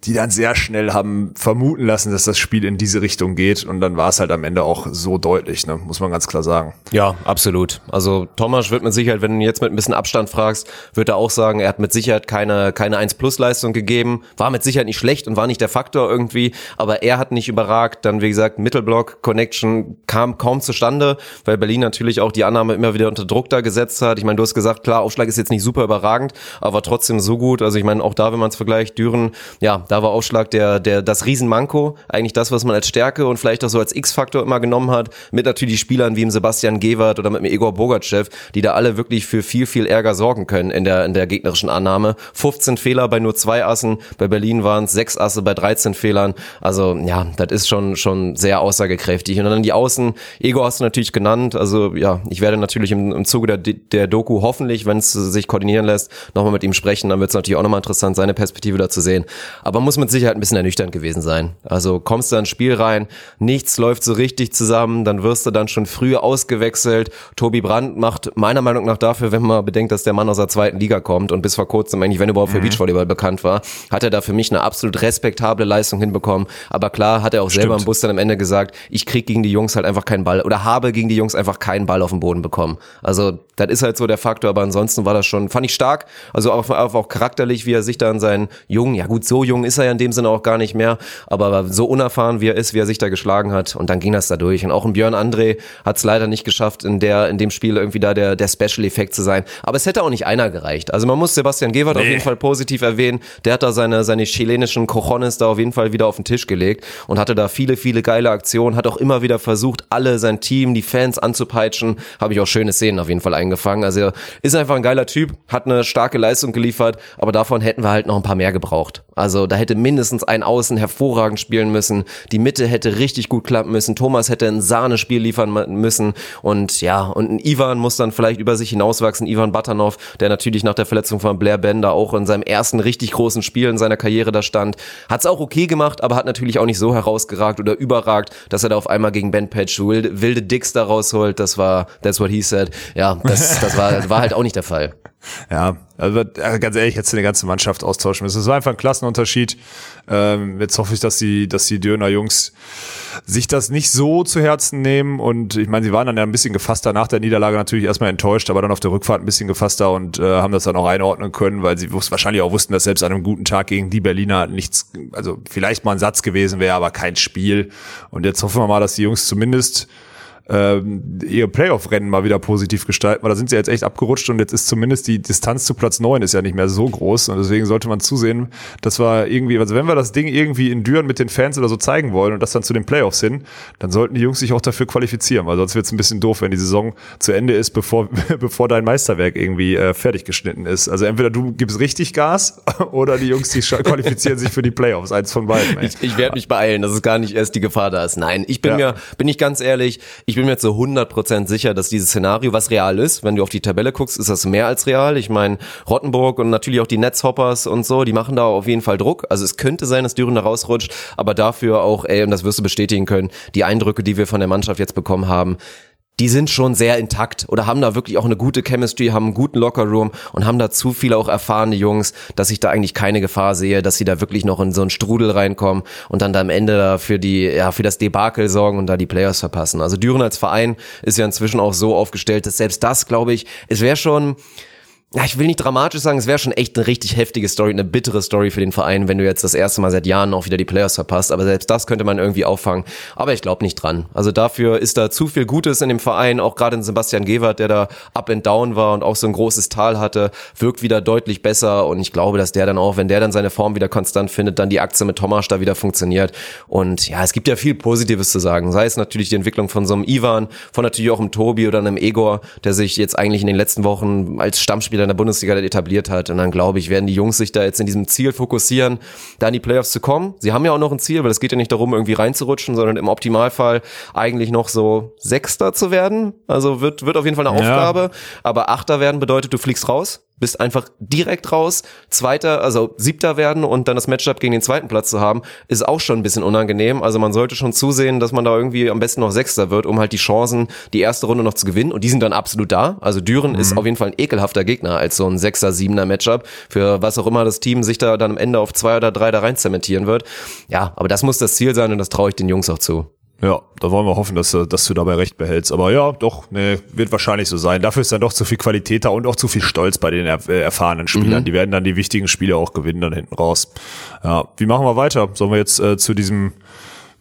S2: die dann sehr schnell haben vermuten lassen, dass das Spiel in diese Richtung geht. Und dann war es halt am Ende auch so deutlich, ne? muss man ganz klar sagen.
S1: Ja, absolut. Also Thomas wird mit Sicherheit, wenn du jetzt mit ein bisschen Abstand fragst, wird er auch sagen, er hat mit Sicherheit keine, keine 1-Plus-Leistung gegeben. War mit Sicherheit nicht schlecht und war nicht der Faktor irgendwie, aber er hat nicht überragt. Dann, wie gesagt, Mittelblock, Connection kam kaum zustande, weil Berlin natürlich auch die Annahme immer wieder unter Druck da gesetzt hat. Ich meine, du hast gesagt, klar, Aufschlag ist jetzt nicht super überragend, aber trotzdem so gut. Also ich meine, auch da, wenn man es vergleicht, Düren, ja, da war Aufschlag der, der, das Riesenmanko, eigentlich das, was man als Stärke und vielleicht auch so als X-Faktor immer genommen hat, mit natürlich Spielern wie im Sebastian Gewert oder mit dem Igor Bogatschew, die da alle wirklich für viel, viel Ärger sorgen können in der, in der gegnerischen Annahme. 15 Fehler bei nur zwei Assen, bei Berlin waren es sechs Asse bei 13 Fehlern. Also ja, das ist schon, schon sehr aussagekräftig. Und dann die Außen, Igor hast du natürlich genannt, also ja, ich werde natürlich im, im Zuge der, der Doku hoffentlich, wenn es sich koordinieren lässt, nochmal mit ihm sprechen, dann wird es natürlich auch nochmal interessant, seine Perspektive da zu sehen. Aber muss mit Sicherheit ein bisschen ernüchternd gewesen sein. Also kommst du ins Spiel rein, nichts läuft so richtig zusammen, dann wirst du dann schon früh ausgewechselt. Tobi Brandt macht meiner Meinung nach dafür, wenn man bedenkt, dass der Mann aus der zweiten Liga kommt und bis vor kurzem eigentlich, wenn überhaupt für mhm. Beachvolleyball bekannt war, hat er da für mich eine absolut respektable Leistung hinbekommen. Aber klar hat er auch Stimmt. selber im Bus dann am Ende gesagt, ich krieg gegen die Jungs halt einfach keinen Ball oder habe gegen die Jungs einfach keinen Ball auf den Boden bekommen. Also das ist halt so der Faktor, aber ansonsten war das schon, fand ich stark. Also auch, auch charakterlich, wie er sich da in seinen jungen, ja gut, so jung ist er ja in dem Sinne auch gar nicht mehr, aber so unerfahren wie er ist, wie er sich da geschlagen hat und dann ging das da durch. Und auch ein Björn André hat es leider nicht geschafft, in der in dem Spiel irgendwie da der, der Special-Effekt zu sein. Aber es hätte auch nicht einer gereicht. Also man muss Sebastian Gewert nee. auf jeden Fall positiv erwähnen. Der hat da seine, seine chilenischen Cojones da auf jeden Fall wieder auf den Tisch gelegt und hatte da viele, viele geile Aktionen, hat auch immer wieder versucht, alle sein Team, die Fans anzupeitschen. Habe ich auch schöne Szenen auf jeden Fall eingefangen. Also ist einfach ein geiler Typ, hat eine starke Leistung geliefert, aber davon hätten wir halt noch ein paar mehr gebraucht. Also da hätte mindestens ein Außen hervorragend spielen müssen. Die Mitte hätte richtig gut klappen müssen. Thomas hätte ein Sahnespiel liefern müssen. Und ja, und ein Ivan muss dann vielleicht über sich hinauswachsen. Ivan Batanov, der natürlich nach der Verletzung von Blair Bender auch in seinem ersten richtig großen Spiel in seiner Karriere da stand. Hat es auch okay gemacht, aber hat natürlich auch nicht so herausgeragt oder überragt, dass er da auf einmal gegen Ben Patch wilde, wilde Dicks da rausholt. Das war, that's what he said. Ja, das, das war, war halt auch nicht der Fall.
S2: Ja, also ganz ehrlich, hättest du eine ganze Mannschaft austauschen müssen. Es war einfach ein Klassenunterschied. Ähm, jetzt hoffe ich, dass die, dass die Döner-Jungs sich das nicht so zu Herzen nehmen. Und ich meine, sie waren dann ja ein bisschen gefasster nach der Niederlage natürlich erstmal enttäuscht, aber dann auf der Rückfahrt ein bisschen gefasster und äh, haben das dann auch einordnen können, weil sie wahrscheinlich auch wussten, dass selbst an einem guten Tag gegen die Berliner nichts, also vielleicht mal ein Satz gewesen wäre, aber kein Spiel. Und jetzt hoffen wir mal, dass die Jungs zumindest ähm, ihr Playoff-Rennen mal wieder positiv gestalten, weil da sind sie jetzt echt abgerutscht und jetzt ist zumindest die Distanz zu Platz neun ist ja nicht mehr so groß und deswegen sollte man zusehen, dass wir irgendwie, also wenn wir das Ding irgendwie in Düren mit den Fans oder so zeigen wollen und das dann zu den Playoffs hin, dann sollten die Jungs sich auch dafür qualifizieren, weil sonst wird es ein bisschen doof, wenn die Saison zu Ende ist, bevor, bevor dein Meisterwerk irgendwie äh, fertig geschnitten ist. Also entweder du gibst richtig Gas oder die Jungs, die qualifizieren sich für die Playoffs. Eins von beiden.
S1: Ey. Ich, ich werde mich beeilen, dass es gar nicht erst die Gefahr da ist. Nein, ich bin ja. mir, bin ich ganz ehrlich, ich bin mir zu 100% sicher, dass dieses Szenario, was real ist, wenn du auf die Tabelle guckst, ist das mehr als real. Ich meine, Rottenburg und natürlich auch die Netzhoppers und so, die machen da auf jeden Fall Druck. Also es könnte sein, dass Düren da rausrutscht, aber dafür auch, ey, und das wirst du bestätigen können, die Eindrücke, die wir von der Mannschaft jetzt bekommen haben, die sind schon sehr intakt oder haben da wirklich auch eine gute Chemistry, haben einen guten Lockerroom und haben da zu viele auch erfahrene Jungs, dass ich da eigentlich keine Gefahr sehe, dass sie da wirklich noch in so einen Strudel reinkommen und dann da am Ende da für die, ja, für das Debakel sorgen und da die Players verpassen. Also Düren als Verein ist ja inzwischen auch so aufgestellt, dass selbst das, glaube ich, es wäre schon, ja, ich will nicht dramatisch sagen, es wäre schon echt eine richtig heftige Story, eine bittere Story für den Verein, wenn du jetzt das erste Mal seit Jahren auch wieder die Playoffs verpasst. Aber selbst das könnte man irgendwie auffangen. Aber ich glaube nicht dran. Also dafür ist da zu viel Gutes in dem Verein, auch gerade in Sebastian Gewert, der da up and down war und auch so ein großes Tal hatte, wirkt wieder deutlich besser. Und ich glaube, dass der dann auch, wenn der dann seine Form wieder konstant findet, dann die Aktie mit Thomas da wieder funktioniert. Und ja, es gibt ja viel Positives zu sagen. Sei es natürlich die Entwicklung von so einem Ivan, von natürlich auch einem Tobi oder einem Egor, der sich jetzt eigentlich in den letzten Wochen als Stammspieler wieder in der Bundesliga etabliert hat. Und dann glaube ich, werden die Jungs sich da jetzt in diesem Ziel fokussieren, da in die Playoffs zu kommen. Sie haben ja auch noch ein Ziel, weil es geht ja nicht darum, irgendwie reinzurutschen, sondern im Optimalfall eigentlich noch so Sechster zu werden. Also wird, wird auf jeden Fall eine Aufgabe. Ja. Aber Achter werden bedeutet, du fliegst raus bist einfach direkt raus. Zweiter, also siebter werden und dann das Matchup gegen den zweiten Platz zu haben, ist auch schon ein bisschen unangenehm. Also man sollte schon zusehen, dass man da irgendwie am besten noch Sechster wird, um halt die Chancen, die erste Runde noch zu gewinnen. Und die sind dann absolut da. Also Düren mhm. ist auf jeden Fall ein ekelhafter Gegner als so ein Sechser, Siebener Matchup, für was auch immer das Team sich da dann am Ende auf zwei oder drei da rein zementieren wird. Ja, aber das muss das Ziel sein und das traue ich den Jungs auch zu.
S2: Ja, da wollen wir hoffen, dass, dass du dabei recht behältst. Aber ja, doch, ne, wird wahrscheinlich so sein. Dafür ist dann doch zu viel Qualität da und auch zu viel Stolz bei den er äh, erfahrenen Spielern. Mhm. Die werden dann die wichtigen Spiele auch gewinnen dann hinten raus. Ja, wie machen wir weiter? Sollen wir jetzt äh, zu diesem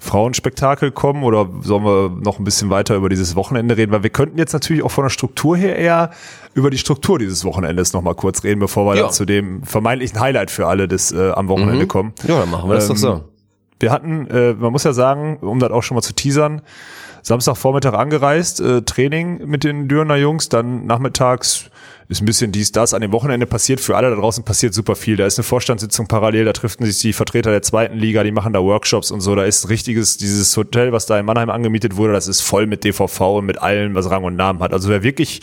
S2: Frauenspektakel kommen oder sollen wir noch ein bisschen weiter über dieses Wochenende reden? Weil wir könnten jetzt natürlich auch von der Struktur her eher über die Struktur dieses Wochenendes noch mal kurz reden, bevor wir ja. dann zu dem vermeintlichen Highlight für alle des äh, am Wochenende mhm. kommen.
S1: Ja, dann machen wir das ähm, doch so.
S2: Wir hatten, äh, man muss ja sagen, um das auch schon mal zu teasern, Samstagvormittag angereist, äh, Training mit den Dürner Jungs, dann nachmittags ist ein bisschen dies, das. An dem Wochenende passiert für alle da draußen passiert super viel. Da ist eine Vorstandssitzung parallel, da treffen sich die Vertreter der zweiten Liga, die machen da Workshops und so. Da ist richtiges, dieses Hotel, was da in Mannheim angemietet wurde, das ist voll mit DVV und mit allem, was Rang und Namen hat. Also wer wirklich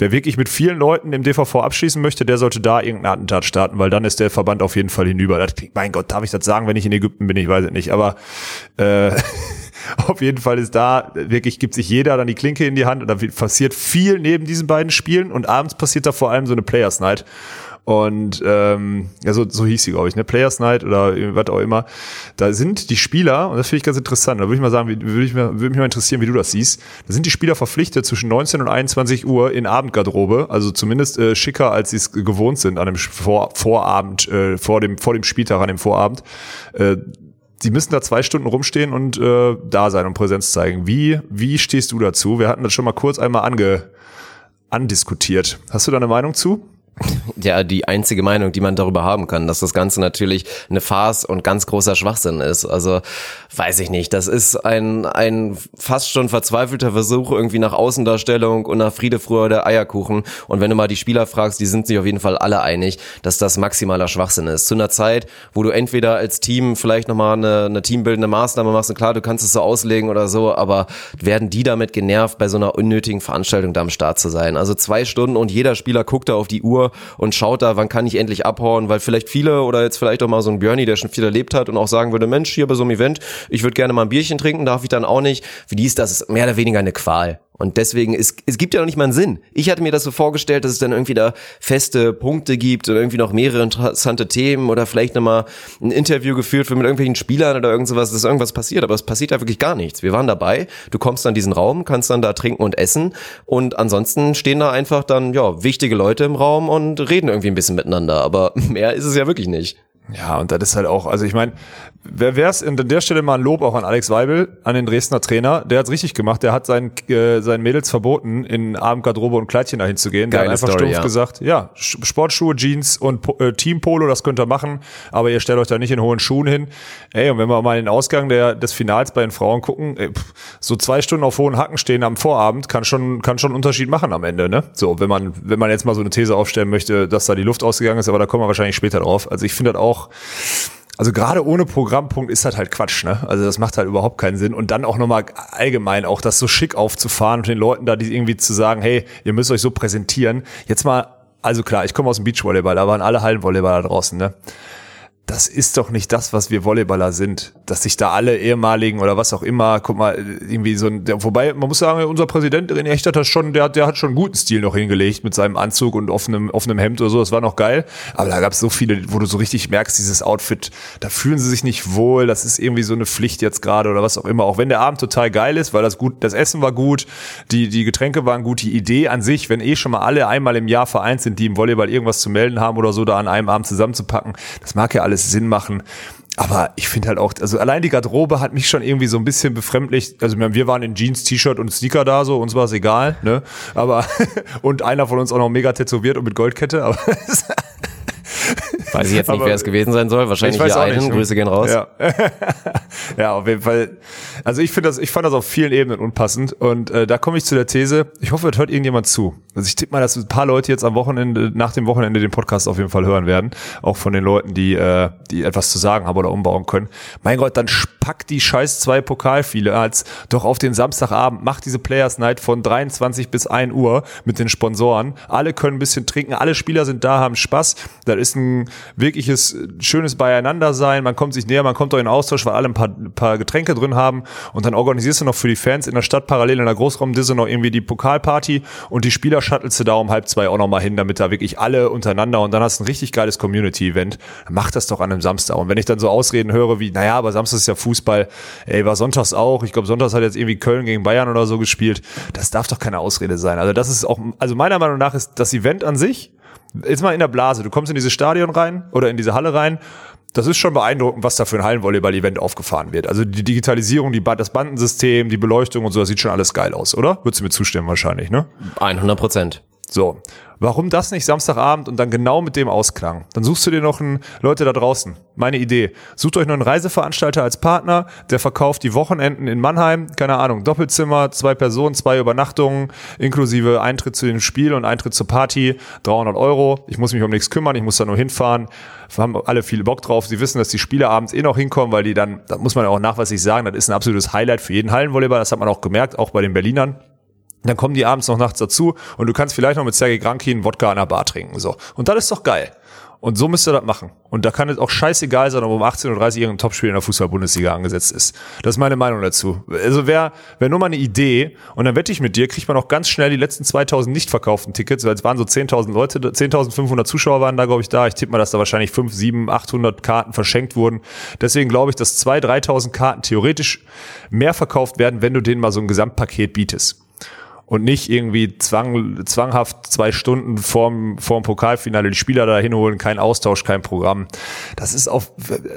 S2: wer wirklich mit vielen Leuten im DVV abschließen möchte, der sollte da irgendeinen Attentat starten, weil dann ist der Verband auf jeden Fall hinüber. Das mein Gott, darf ich das sagen, wenn ich in Ägypten bin? Ich weiß es nicht. Aber äh, auf jeden Fall ist da wirklich, gibt sich jeder dann die Klinke in die Hand und da passiert viel neben diesen beiden Spielen und abends passiert da vor allem so eine Players Night. Und ähm, ja, so, so hieß sie, glaube ich, ne? Players Night oder was auch immer. Da sind die Spieler, und das finde ich ganz interessant, da würde ich mal sagen, würde ich mir, würde mich mal interessieren, wie du das siehst. Da sind die Spieler verpflichtet, zwischen 19 und 21 Uhr in Abendgarderobe, also zumindest äh, schicker, als sie es gewohnt sind an dem Vor Vorabend, äh, vor dem, vor dem Spieltag, an dem Vorabend. Äh, die müssen da zwei Stunden rumstehen und äh, da sein und Präsenz zeigen. Wie, wie stehst du dazu? Wir hatten das schon mal kurz einmal ange, andiskutiert. Hast du da eine Meinung zu?
S1: Ja die einzige Meinung, die man darüber haben kann, dass das Ganze natürlich eine Farce und ganz großer Schwachsinn ist. Also weiß ich nicht. Das ist ein, ein fast schon verzweifelter Versuch irgendwie nach Außendarstellung und nach Friede, Freude, Eierkuchen. Und wenn du mal die Spieler fragst, die sind sich auf jeden Fall alle einig, dass das maximaler Schwachsinn ist. Zu einer Zeit, wo du entweder als Team vielleicht nochmal eine, eine teambildende Maßnahme machst und klar, du kannst es so auslegen oder so, aber werden die damit genervt, bei so einer unnötigen Veranstaltung da am Start zu sein? Also zwei Stunden und jeder Spieler guckt da auf die Uhr und schaut da, wann kann ich endlich abhauen, weil vielleicht viele oder jetzt vielleicht auch mal so ein Björni, der schon viel erlebt hat und auch sagen würde, Mensch, hier bei so einem Event, ich würde gerne mal ein Bierchen trinken, darf ich dann auch nicht. Für die ist das mehr oder weniger eine Qual. Und deswegen, es, es gibt ja noch nicht mal einen Sinn. Ich hatte mir das so vorgestellt, dass es dann irgendwie da feste Punkte gibt oder irgendwie noch mehrere interessante Themen oder vielleicht nochmal ein Interview geführt wird mit irgendwelchen Spielern oder irgend sowas, dass irgendwas passiert. Aber es passiert da wirklich gar nichts. Wir waren dabei, du kommst dann diesen Raum, kannst dann da trinken und essen und ansonsten stehen da einfach dann, ja, wichtige Leute im Raum und reden irgendwie ein bisschen miteinander. Aber mehr ist es ja wirklich nicht.
S2: Ja, und das ist halt auch, also ich meine, wer wär's an der Stelle mal ein Lob auch an Alex Weibel, an den Dresdner Trainer, der hat's richtig gemacht, der hat seinen, äh, seinen Mädels verboten, in Abendgarderobe und Kleidchen dahin zu gehen. Der hat einfach Story, stumpf ja. gesagt, ja, Sportschuhe, Jeans und äh, Teampolo, das könnt ihr machen, aber ihr stellt euch da nicht in hohen Schuhen hin. Ey, und wenn wir mal den Ausgang der, des Finals bei den Frauen gucken, ey, pff, so zwei Stunden auf hohen Hacken stehen am Vorabend kann schon, kann schon einen Unterschied machen am Ende, ne? So, wenn man, wenn man jetzt mal so eine These aufstellen möchte, dass da die Luft ausgegangen ist, aber da kommen wir wahrscheinlich später drauf. Also ich finde das auch, also gerade ohne Programmpunkt ist das halt Quatsch, ne? Also das macht halt überhaupt keinen Sinn. Und dann auch nochmal allgemein auch das so schick aufzufahren und den Leuten da die irgendwie zu sagen, hey, ihr müsst euch so präsentieren. Jetzt mal, also klar, ich komme aus dem Beachvolleyball, da waren alle Hallenvolleyballer draußen, ne? Das ist doch nicht das, was wir Volleyballer sind. Dass sich da alle ehemaligen oder was auch immer, guck mal, irgendwie so ein, der, wobei, man muss sagen, unser Präsident René Echt hat das schon, der, der hat schon guten Stil noch hingelegt mit seinem Anzug und offenem, offenem Hemd oder so, das war noch geil. Aber da gab es so viele, wo du so richtig merkst, dieses Outfit, da fühlen sie sich nicht wohl, das ist irgendwie so eine Pflicht jetzt gerade oder was auch immer. Auch wenn der Abend total geil ist, weil das gut, das Essen war gut, die, die Getränke waren gut, die Idee an sich, wenn eh schon mal alle einmal im Jahr vereint sind, die im Volleyball irgendwas zu melden haben oder so, da an einem Abend zusammenzupacken, das mag ja alles Sinn machen. Aber ich finde halt auch, also allein die Garderobe hat mich schon irgendwie so ein bisschen befremdlich. Also wir waren in Jeans, T-Shirt und Sneaker da, so uns war es egal, ne? Aber und einer von uns auch noch mega tätowiert und mit Goldkette, aber
S1: Weiß ich jetzt nicht, wer es gewesen sein soll. Wahrscheinlich hier einen. Nicht. Grüße gehen raus.
S2: Ja. ja, auf jeden Fall. Also ich finde das, ich fand das auf vielen Ebenen unpassend. Und äh, da komme ich zu der These, ich hoffe, es hört irgendjemand zu. Also ich tippe mal, dass ein paar Leute jetzt am Wochenende, nach dem Wochenende den Podcast auf jeden Fall hören werden. Auch von den Leuten, die, äh, die etwas zu sagen haben oder umbauen können. Mein Gott, dann packt die scheiß zwei Pokalfiele als doch auf den Samstagabend, macht diese Players Night von 23 bis 1 Uhr mit den Sponsoren. Alle können ein bisschen trinken, alle Spieler sind da, haben Spaß. Das ist ein wirkliches schönes Beieinander sein. Man kommt sich näher, man kommt doch in Austausch, weil alle ein paar, paar Getränke drin haben. Und dann organisierst du noch für die Fans in der Stadt parallel in der Großraumdisse noch irgendwie die Pokalparty und die Spieler shuttelst du da um halb zwei auch noch mal hin, damit da wirklich alle untereinander und dann hast du ein richtig geiles Community-Event. Mach das doch an einem Samstag. Und wenn ich dann so Ausreden höre wie, naja, aber Samstag ist ja Fußball, ey, war sonntags auch. Ich glaube, sonntags hat jetzt irgendwie Köln gegen Bayern oder so gespielt. Das darf doch keine Ausrede sein. Also das ist auch, also meiner Meinung nach ist das Event an sich jetzt mal in der Blase, du kommst in dieses Stadion rein oder in diese Halle rein. Das ist schon beeindruckend, was da für ein Hallenvolleyball-Event aufgefahren wird. Also die Digitalisierung, die, das Bandensystem, die Beleuchtung und so, das sieht schon alles geil aus, oder? Würdest du mir zustimmen wahrscheinlich, ne?
S1: 100 Prozent.
S2: So. Warum das nicht Samstagabend und dann genau mit dem Ausklang? Dann suchst du dir noch einen, Leute da draußen, meine Idee. Sucht euch noch einen Reiseveranstalter als Partner, der verkauft die Wochenenden in Mannheim, keine Ahnung, Doppelzimmer, zwei Personen, zwei Übernachtungen, inklusive Eintritt zu dem Spiel und Eintritt zur Party, 300 Euro. Ich muss mich um nichts kümmern, ich muss da nur hinfahren. Wir haben alle viel Bock drauf. Sie wissen, dass die Spieler abends eh noch hinkommen, weil die dann, da muss man ja auch nachweislich sagen, das ist ein absolutes Highlight für jeden Hallenvolleyball. Das hat man auch gemerkt, auch bei den Berlinern. Dann kommen die abends noch nachts dazu und du kannst vielleicht noch mit Sergei Grankin Wodka an der Bar trinken. So. Und das ist doch geil. Und so müsst ihr das machen. Und da kann es auch scheißegal sein, ob um 18.30 Uhr irgendein Topspiel in der Fußball-Bundesliga angesetzt ist. Das ist meine Meinung dazu. Also wer, wer nur mal eine Idee, und dann wette ich mit dir, kriegt man auch ganz schnell die letzten 2000 nicht verkauften Tickets, weil es waren so 10.000 Leute, 10.500 Zuschauer waren da, glaube ich, da. Ich tippe mal, dass da wahrscheinlich 5, 7, 800 Karten verschenkt wurden. Deswegen glaube ich, dass 2.000, 3.000 Karten theoretisch mehr verkauft werden, wenn du denen mal so ein Gesamtpaket bietest und nicht irgendwie zwang, zwanghaft zwei Stunden vorm, vorm Pokalfinale die Spieler da hinholen, kein Austausch, kein Programm. Das ist auf,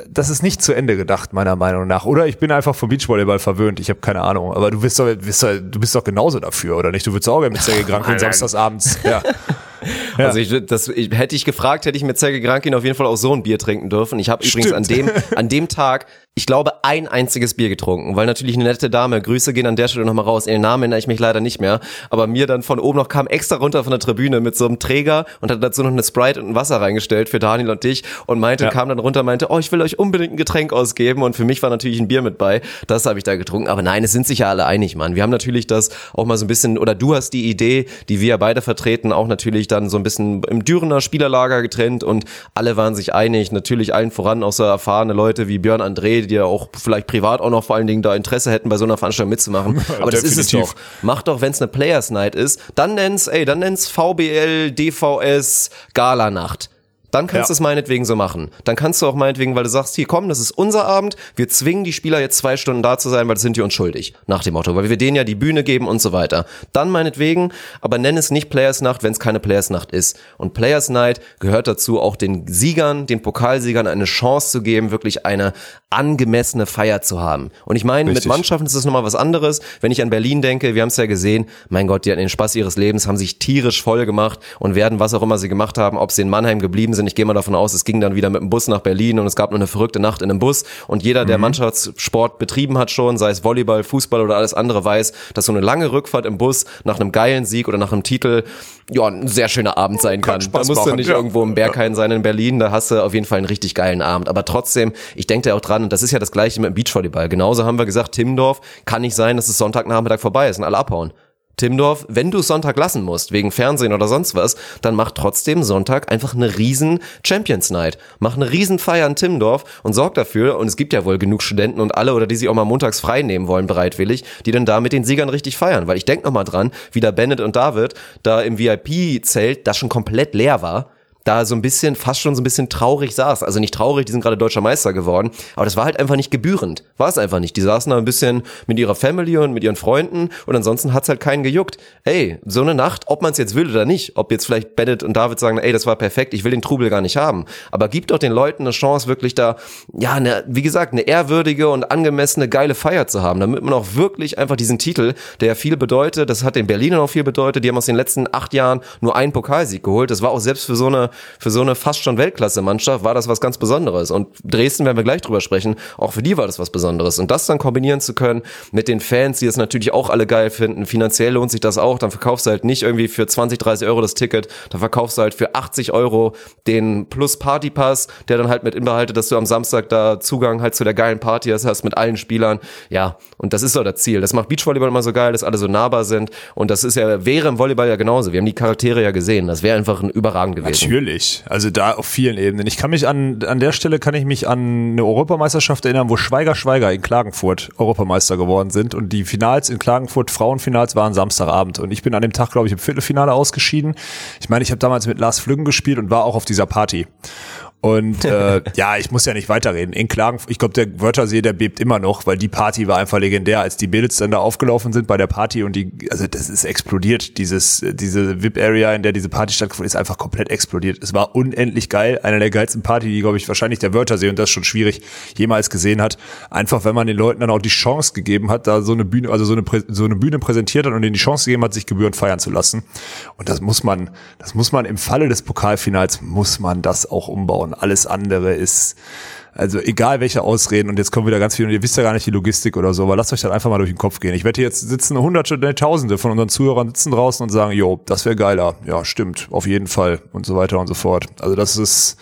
S2: das ist nicht zu Ende gedacht, meiner Meinung nach. Oder ich bin einfach vom Beachvolleyball verwöhnt, ich habe keine Ahnung. Aber du bist doch, bist doch, du bist doch genauso dafür, oder nicht? Du würdest auch gerne mit Sergei Grankin samstagsabends. Ja.
S1: Ja. Also ich, das, ich, hätte ich gefragt, hätte ich mit Sergei Grankin auf jeden Fall auch so ein Bier trinken dürfen. Ich habe übrigens an dem, an dem Tag, ich glaube, ein einziges Bier getrunken, weil natürlich eine nette Dame, Grüße gehen an der Stelle nochmal raus, ihren Namen erinnere ich mich leider nicht mehr, aber mir dann von oben noch kam extra runter von der Tribüne mit so einem Träger und hat dazu noch eine Sprite und ein Wasser reingestellt für Daniel und dich und meinte, ja. kam dann runter, meinte, oh, ich will euch unbedingt ein Getränk ausgeben und für mich war natürlich ein Bier mit bei, das habe ich da getrunken, aber nein, es sind sich ja alle einig, Mann. Wir haben natürlich das auch mal so ein bisschen, oder du hast die Idee, die wir beide vertreten, auch natürlich dann so ein bisschen im Dürener Spielerlager getrennt und alle waren sich einig, natürlich allen voran auch so erfahrene Leute wie Björn André, die ja auch vielleicht privat auch noch vor allen Dingen da Interesse hätten, bei so einer Veranstaltung mitzumachen. Aber das ist es doch. Mach doch, wenn es eine Players Night ist, dann nenn's, ey, dann nenn's VBL, DVS, Gala-Nacht Dann kannst du es meinetwegen so machen. Dann kannst du auch meinetwegen, weil du sagst, hier komm, das ist unser Abend, wir zwingen die Spieler jetzt zwei Stunden da zu sein, weil das sind die uns schuldig. Nach dem Motto, weil wir denen ja die Bühne geben und so weiter. Dann meinetwegen, aber nenn es nicht Players Nacht, wenn es keine Players Nacht ist. Und Players Night gehört dazu, auch den Siegern, den Pokalsiegern eine Chance zu geben, wirklich eine angemessene Feier zu haben. Und ich meine, mit Mannschaften ist das nochmal was anderes. Wenn ich an Berlin denke, wir haben es ja gesehen, mein Gott, die hatten den Spaß ihres Lebens, haben sich tierisch voll gemacht und werden, was auch immer sie gemacht haben, ob sie in Mannheim geblieben sind. Ich gehe mal davon aus, es ging dann wieder mit dem Bus nach Berlin und es gab nur eine verrückte Nacht in einem Bus. Und jeder, der mhm. Mannschaftssport betrieben hat schon, sei es Volleyball, Fußball oder alles andere, weiß, dass so eine lange Rückfahrt im Bus nach einem geilen Sieg oder nach einem Titel ja ein sehr schöner Abend sein kann. kann. Da musst du nicht ja. irgendwo im Berghain sein in Berlin, da hast du auf jeden Fall einen richtig geilen Abend. Aber trotzdem, ich denke da auch dran, und das ist ja das gleiche mit dem Beachvolleyball. Genauso haben wir gesagt, Timmendorf kann nicht sein, dass es Sonntagnachmittag vorbei ist und alle abhauen. Timdorf, wenn du Sonntag lassen musst, wegen Fernsehen oder sonst was, dann mach trotzdem Sonntag einfach eine riesen Champions Night. Mach eine riesen Feier in Timdorf und sorg dafür, und es gibt ja wohl genug Studenten und alle oder die sich auch mal montags frei nehmen wollen, bereitwillig, die dann da mit den Siegern richtig feiern. Weil ich denk noch mal dran, wie da Bennett und David da im VIP-Zelt, das schon komplett leer war, da so ein bisschen, fast schon so ein bisschen traurig saß. Also nicht traurig, die sind gerade deutscher Meister geworden, aber das war halt einfach nicht gebührend. War es einfach nicht. Die saßen da ein bisschen mit ihrer Family und mit ihren Freunden und ansonsten hat's halt keinen gejuckt. Ey, so eine Nacht, ob man es jetzt will oder nicht, ob jetzt vielleicht Bennett und David sagen, ey, das war perfekt, ich will den Trubel gar nicht haben. Aber gib doch den Leuten eine Chance, wirklich da, ja, eine, wie gesagt, eine ehrwürdige und angemessene, geile Feier zu haben, damit man auch wirklich einfach diesen Titel, der ja viel bedeutet, das hat den Berlinern auch viel bedeutet, die haben aus den letzten acht Jahren nur einen Pokalsieg geholt. Das war auch selbst für so eine für so eine fast schon Weltklasse-Mannschaft war das was ganz Besonderes. Und Dresden, werden wir gleich drüber sprechen, auch für die war das was Besonderes. Und das dann kombinieren zu können mit den Fans, die es natürlich auch alle geil finden, finanziell lohnt sich das auch, dann verkaufst du halt nicht irgendwie für 20, 30 Euro das Ticket, dann verkaufst du halt für 80 Euro den Plus Party Pass, der dann halt mit inbehaltet, dass du am Samstag da Zugang halt zu der geilen Party hast mit allen Spielern. Ja, und das ist so das Ziel. Das macht Beachvolleyball immer so geil, dass alle so nahbar sind. Und das ist ja, wäre im Volleyball ja genauso. Wir haben die Charaktere ja gesehen. Das wäre einfach ein überragend gewesen.
S2: Natürlich. Also da auf vielen Ebenen. Ich kann mich an, an der Stelle kann ich mich an eine Europameisterschaft erinnern, wo Schweiger Schweiger in Klagenfurt Europameister geworden sind und die Finals in Klagenfurt, Frauenfinals waren Samstagabend und ich bin an dem Tag, glaube ich, im Viertelfinale ausgeschieden. Ich meine, ich habe damals mit Lars Flüggen gespielt und war auch auf dieser Party. Und äh, ja, ich muss ja nicht weiterreden. In Klagenfurt, ich glaube, der Wörthersee, der bebt immer noch, weil die Party war einfach legendär, als die Bills dann da aufgelaufen sind bei der Party und die, also das ist explodiert. Dieses, diese VIP-Area, in der diese Party stattgefunden ist, einfach komplett explodiert. Es war unendlich geil. Einer der geilsten Party, die, glaube ich, wahrscheinlich der Wörthersee, und das ist schon schwierig, jemals gesehen hat. Einfach, wenn man den Leuten dann auch die Chance gegeben hat, da so eine Bühne, also so eine, so eine Bühne präsentiert hat und ihnen die Chance gegeben hat, sich gebührend feiern zu lassen. Und das muss man, das muss man im Falle des Pokalfinals, muss man das auch umbauen alles andere ist, also egal welche Ausreden und jetzt kommen wieder ganz viele und ihr wisst ja gar nicht die Logistik oder so, aber lasst euch dann einfach mal durch den Kopf gehen. Ich wette, jetzt sitzen hunderte, ne, tausende von unseren Zuhörern sitzen draußen und sagen, jo, das wäre geiler. Ja, stimmt, auf jeden Fall und so weiter und so fort. Also das ist,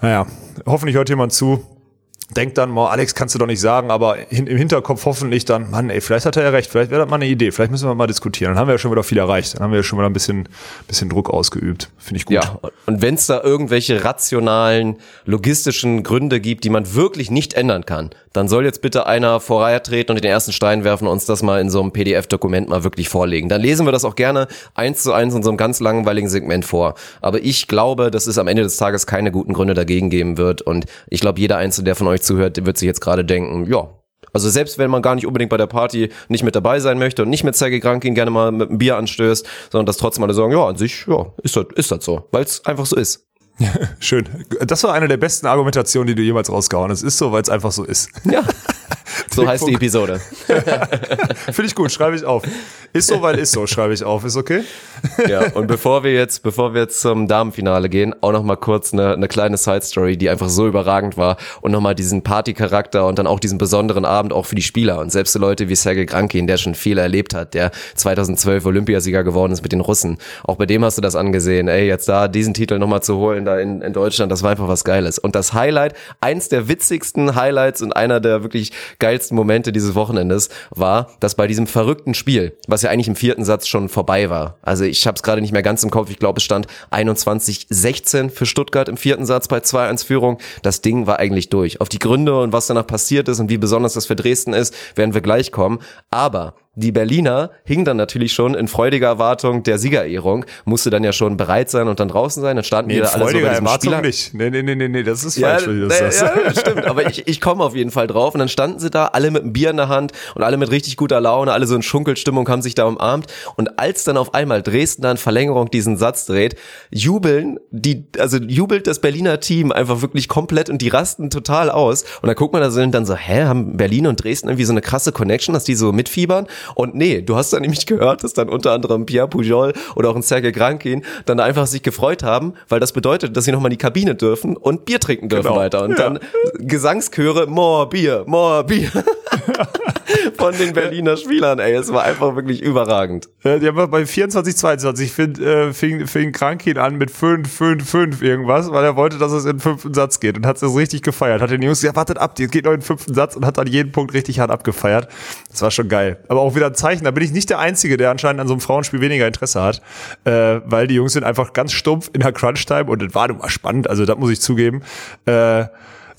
S2: naja, hoffentlich hört jemand zu denkt dann mal, Alex, kannst du doch nicht sagen, aber hin, im Hinterkopf hoffentlich dann, Mann, ey, vielleicht hat er ja recht, vielleicht wäre das mal eine Idee, vielleicht müssen wir mal diskutieren. Dann haben wir ja schon wieder viel erreicht, dann haben wir ja schon wieder ein bisschen, bisschen Druck ausgeübt. Finde ich gut. Ja,
S1: und wenn es da irgendwelche rationalen, logistischen Gründe gibt, die man wirklich nicht ändern kann, dann soll jetzt bitte einer vorbeitreten und den ersten Stein werfen und uns das mal in so einem PDF-Dokument mal wirklich vorlegen. Dann lesen wir das auch gerne eins zu eins in so einem ganz langweiligen Segment vor. Aber ich glaube, dass es am Ende des Tages keine guten Gründe dagegen geben wird und ich glaube, jeder Einzelne, der von euch zuhört, wird sich jetzt gerade denken, ja, also selbst wenn man gar nicht unbedingt bei der Party nicht mit dabei sein möchte und nicht mit Sergei Krankin gerne mal mit einem Bier anstößt, sondern das trotzdem alle sagen, ja, an sich, ja, ist das, ist das so, weil es einfach so ist.
S2: Schön. Das war eine der besten Argumentationen, die du jemals rausgehauen hast. Ist so, weil es einfach so ist.
S1: Ja. So heißt die Episode.
S2: Finde ich gut, schreibe ich auf. Ist so, weil ist so, schreibe ich auf. Ist okay?
S1: Ja, und bevor wir jetzt, bevor wir jetzt zum Damenfinale gehen, auch noch mal kurz eine, eine kleine Side-Story, die einfach so überragend war und noch mal diesen Party-Charakter und dann auch diesen besonderen Abend auch für die Spieler und selbst so Leute wie Sergei Krankin, der schon viel erlebt hat, der 2012 Olympiasieger geworden ist mit den Russen. Auch bei dem hast du das angesehen. Ey, jetzt da diesen Titel noch mal zu holen da in, in Deutschland, das war einfach was Geiles. Und das Highlight, eins der witzigsten Highlights und einer der wirklich geilsten Momente dieses Wochenendes war, dass bei diesem verrückten Spiel, was ja eigentlich im vierten Satz schon vorbei war, also ich habe es gerade nicht mehr ganz im Kopf, ich glaube es stand 21-16 für Stuttgart im vierten Satz bei 2-1 Führung, das Ding war eigentlich durch. Auf die Gründe und was danach passiert ist und wie besonders das für Dresden ist, werden wir gleich kommen, aber die Berliner hingen dann natürlich schon in freudiger Erwartung der Siegerehrung, musste dann ja schon bereit sein und dann draußen sein. Dann standen nee, alle so bei diesem
S2: Erwartung Spieler. nicht. Nee, nee, nee, nee, nee, das ist
S1: ja,
S2: falsch,
S1: wie du das sagst. Ja, stimmt, aber ich, ich komme auf jeden Fall drauf. Und dann standen sie da, alle mit einem Bier in der Hand und alle mit richtig guter Laune, alle so in Schunkelstimmung, haben sich da umarmt. Und als dann auf einmal Dresden dann Verlängerung diesen Satz dreht, jubeln die, also jubelt das Berliner Team einfach wirklich komplett und die rasten total aus. Und dann guckt man da so und dann so, hä, haben Berlin und Dresden irgendwie so eine krasse Connection, dass die so mitfiebern? Und nee, du hast dann nämlich gehört, dass dann unter anderem Pierre Pujol oder auch ein Sergei Grankin dann einfach sich gefreut haben, weil das bedeutet, dass sie nochmal in die Kabine dürfen und Bier trinken dürfen genau. weiter. Und ja. dann Gesangschöre, more Bier, more Bier. von den Berliner Spielern, ey. Es war einfach wirklich überragend.
S2: Ja, die haben bei 24, 22 find, äh, fing, fing Krankin an mit 5, 5, 5 irgendwas, weil er wollte, dass es in den fünften Satz geht und hat es richtig gefeiert. Hat den Jungs gesagt, wartet ab, jetzt geht noch in den fünften Satz und hat dann jeden Punkt richtig hart abgefeiert. Das war schon geil. Aber auch wieder ein Zeichen, da bin ich nicht der Einzige, der anscheinend an so einem Frauenspiel weniger Interesse hat, äh, weil die Jungs sind einfach ganz stumpf in der Crunch-Time und das war nun mal spannend, also das muss ich zugeben. Äh,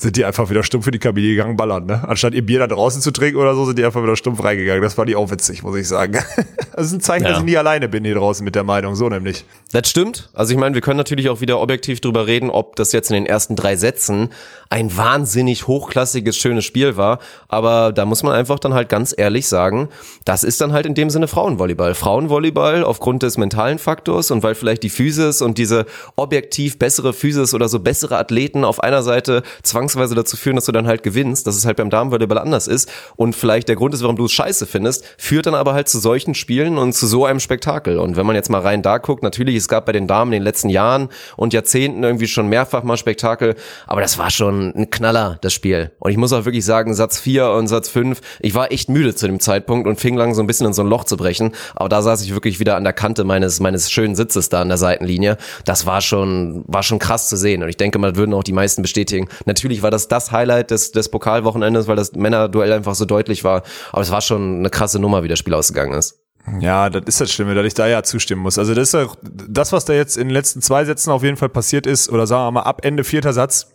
S2: sind die einfach wieder stumpf in die Kabine gegangen, ballern, ne? Anstatt ihr Bier da draußen zu trinken oder so, sind die einfach wieder stumpf reingegangen. Das fand ich auch witzig, muss ich sagen. Das ist ein Zeichen, ja. dass ich nie alleine bin hier draußen mit der Meinung, so nämlich.
S1: Das stimmt. Also ich meine, wir können natürlich auch wieder objektiv drüber reden, ob das jetzt in den ersten drei Sätzen ein wahnsinnig hochklassiges, schönes Spiel war. Aber da muss man einfach dann halt ganz ehrlich sagen, das ist dann halt in dem Sinne Frauenvolleyball. Frauenvolleyball aufgrund des mentalen Faktors und weil vielleicht die Physis und diese objektiv bessere Physis oder so bessere Athleten auf einer Seite zwangsweise dazu führen, dass du dann halt gewinnst, dass es halt beim Damenvolleyball anders ist und vielleicht der Grund ist, warum du es scheiße findest, führt dann aber halt zu solchen Spielen und zu so einem Spektakel. Und wenn man jetzt mal rein da guckt, natürlich, es gab bei den Damen in den letzten Jahren und Jahrzehnten irgendwie schon mehrfach mal Spektakel, aber das war schon ein, Knaller, das Spiel. Und ich muss auch wirklich sagen, Satz 4 und Satz 5, ich war echt müde zu dem Zeitpunkt und fing lang so ein bisschen in so ein Loch zu brechen. Aber da saß ich wirklich wieder an der Kante meines, meines schönen Sitzes da an der Seitenlinie. Das war schon, war schon krass zu sehen. Und ich denke mal, würden auch die meisten bestätigen. Natürlich war das das Highlight des, des Pokalwochenendes, weil das Männerduell einfach so deutlich war. Aber es war schon eine krasse Nummer, wie das Spiel ausgegangen ist.
S2: Ja, das ist das Schlimme, dass ich da ja zustimmen muss. Also das ist ja das, was da jetzt in den letzten zwei Sätzen auf jeden Fall passiert ist, oder sagen wir mal ab Ende vierter Satz,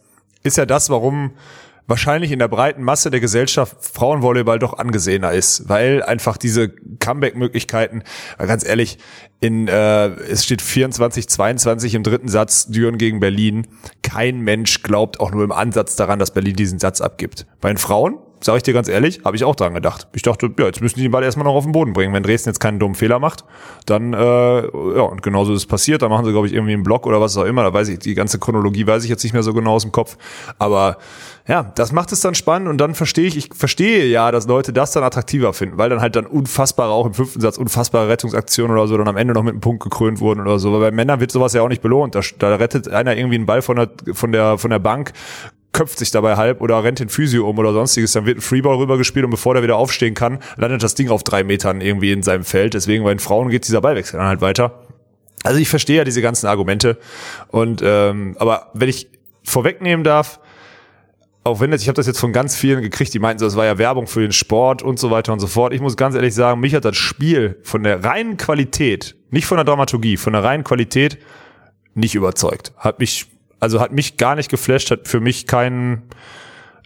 S2: ist ja das, warum wahrscheinlich in der breiten Masse der Gesellschaft Frauenvolleyball doch angesehener ist, weil einfach diese Comeback-Möglichkeiten, ganz ehrlich, in äh, es steht 24, 22 im dritten Satz Düren gegen Berlin. Kein Mensch glaubt auch nur im Ansatz daran, dass Berlin diesen Satz abgibt. Bei den Frauen sage ich dir ganz ehrlich, habe ich auch dran gedacht. Ich dachte, ja, jetzt müssen die den Ball erstmal noch auf den Boden bringen. Wenn Dresden jetzt keinen dummen Fehler macht, dann, äh, ja, und genauso ist es passiert. Da machen sie, glaube ich, irgendwie einen Block oder was auch immer. Da weiß ich, die ganze Chronologie weiß ich jetzt nicht mehr so genau aus dem Kopf. Aber ja, das macht es dann spannend und dann verstehe ich, ich verstehe ja, dass Leute das dann attraktiver finden, weil dann halt dann unfassbare, auch im fünften Satz, unfassbare Rettungsaktionen oder so dann am Ende noch mit einem Punkt gekrönt wurden oder so. Weil bei Männern wird sowas ja auch nicht belohnt. Da, da rettet einer irgendwie einen Ball von der, von der, von der Bank, köpft sich dabei halb oder rennt den Physio um oder sonstiges, dann wird ein Freeball rübergespielt und bevor der wieder aufstehen kann, landet das Ding auf drei Metern irgendwie in seinem Feld. Deswegen bei den Frauen geht dieser Ballwechsel dann halt weiter. Also ich verstehe ja diese ganzen Argumente. Und ähm, aber wenn ich vorwegnehmen darf, auch wenn jetzt, ich habe das jetzt von ganz vielen gekriegt, die meinten so, das war ja Werbung für den Sport und so weiter und so fort. Ich muss ganz ehrlich sagen, mich hat das Spiel von der reinen Qualität, nicht von der Dramaturgie, von der reinen Qualität nicht überzeugt. Hat mich also hat mich gar nicht geflasht, hat für mich kein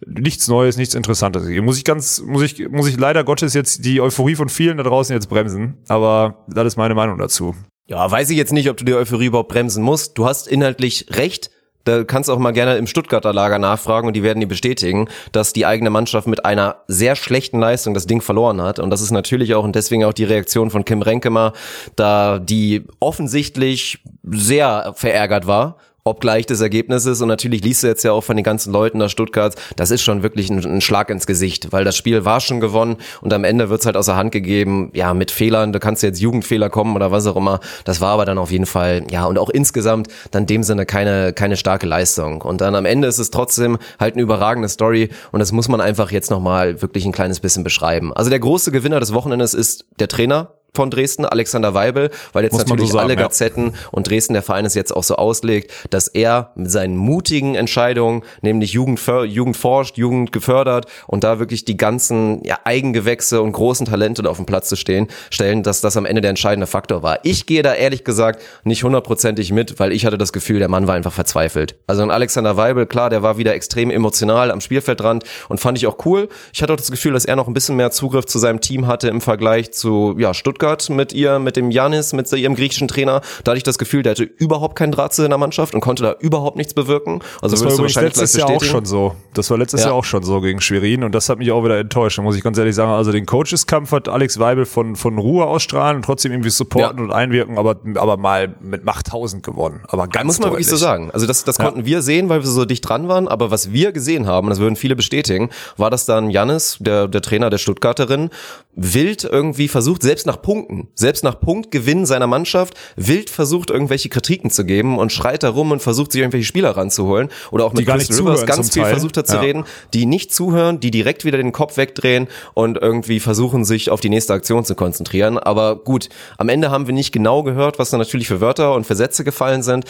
S2: nichts Neues, nichts Interessantes. Muss ich ganz, muss ich, muss ich leider Gottes jetzt die Euphorie von vielen da draußen jetzt bremsen. Aber das ist meine Meinung dazu.
S1: Ja, weiß ich jetzt nicht, ob du die Euphorie überhaupt bremsen musst. Du hast inhaltlich recht. Da kannst du auch mal gerne im Stuttgarter Lager nachfragen und die werden dir bestätigen, dass die eigene Mannschaft mit einer sehr schlechten Leistung das Ding verloren hat. Und das ist natürlich auch und deswegen auch die Reaktion von Kim Renkemer, da die offensichtlich sehr verärgert war obgleich des Ergebnisses. Und natürlich liest du jetzt ja auch von den ganzen Leuten da Stuttgart, das ist schon wirklich ein, ein, Schlag ins Gesicht, weil das Spiel war schon gewonnen und am Ende wird's halt außer Hand gegeben, ja, mit Fehlern, du kannst jetzt Jugendfehler kommen oder was auch immer. Das war aber dann auf jeden Fall, ja, und auch insgesamt dann in dem Sinne keine, keine starke Leistung. Und dann am Ende ist es trotzdem halt eine überragende Story und das muss man einfach jetzt nochmal wirklich ein kleines bisschen beschreiben. Also der große Gewinner des Wochenendes ist der Trainer, von Dresden, Alexander Weibel, weil jetzt Muss natürlich so sagen, alle Gazetten ja. und Dresden der Verein es jetzt auch so auslegt, dass er mit seinen mutigen Entscheidungen, nämlich Jugend, Jugend forscht, Jugend gefördert und da wirklich die ganzen ja, Eigengewächse und großen Talente auf dem Platz zu stehen, stellen, dass das am Ende der entscheidende Faktor war. Ich gehe da ehrlich gesagt nicht hundertprozentig mit, weil ich hatte das Gefühl, der Mann war einfach verzweifelt. Also ein Alexander Weibel, klar, der war wieder extrem emotional am Spielfeldrand und fand ich auch cool. Ich hatte auch das Gefühl, dass er noch ein bisschen mehr Zugriff zu seinem Team hatte im Vergleich zu ja, Stuttgart mit ihr, mit dem Janis, mit ihrem griechischen Trainer. Da hatte ich das Gefühl, der hatte überhaupt keinen Draht zu seiner Mannschaft und konnte da überhaupt nichts bewirken.
S2: Also das war übrigens letztes Jahr auch schon so. Das war letztes ja. Jahr auch schon so gegen Schwerin und das hat mich auch wieder enttäuscht. Da muss ich ganz ehrlich sagen, also den Coacheskampf hat Alex Weibel von, von Ruhe ausstrahlen und trotzdem irgendwie supporten ja. und einwirken, aber, aber mal mit Macht 1000 gewonnen. Aber ganz
S1: Muss man deutlich. wirklich so sagen. Also das, das ja. konnten wir sehen, weil wir so dicht dran waren, aber was wir gesehen haben, das würden viele bestätigen, war, dass dann Jannis, der, der Trainer der Stuttgarterin, wild irgendwie versucht, selbst nach Punkten, selbst nach Punktgewinn seiner Mannschaft, wild versucht, irgendwelche Kritiken zu geben und schreit da rum und versucht, sich irgendwelche Spieler ranzuholen. Oder auch mit
S2: Chris Rivers
S1: ganz viel Teil. versucht hat zu ja. reden, die nicht zuhören, die direkt wieder den Kopf wegdrehen und irgendwie versuchen, sich auf die nächste Aktion zu konzentrieren. Aber gut, am Ende haben wir nicht genau gehört, was da natürlich für Wörter und für Sätze gefallen sind.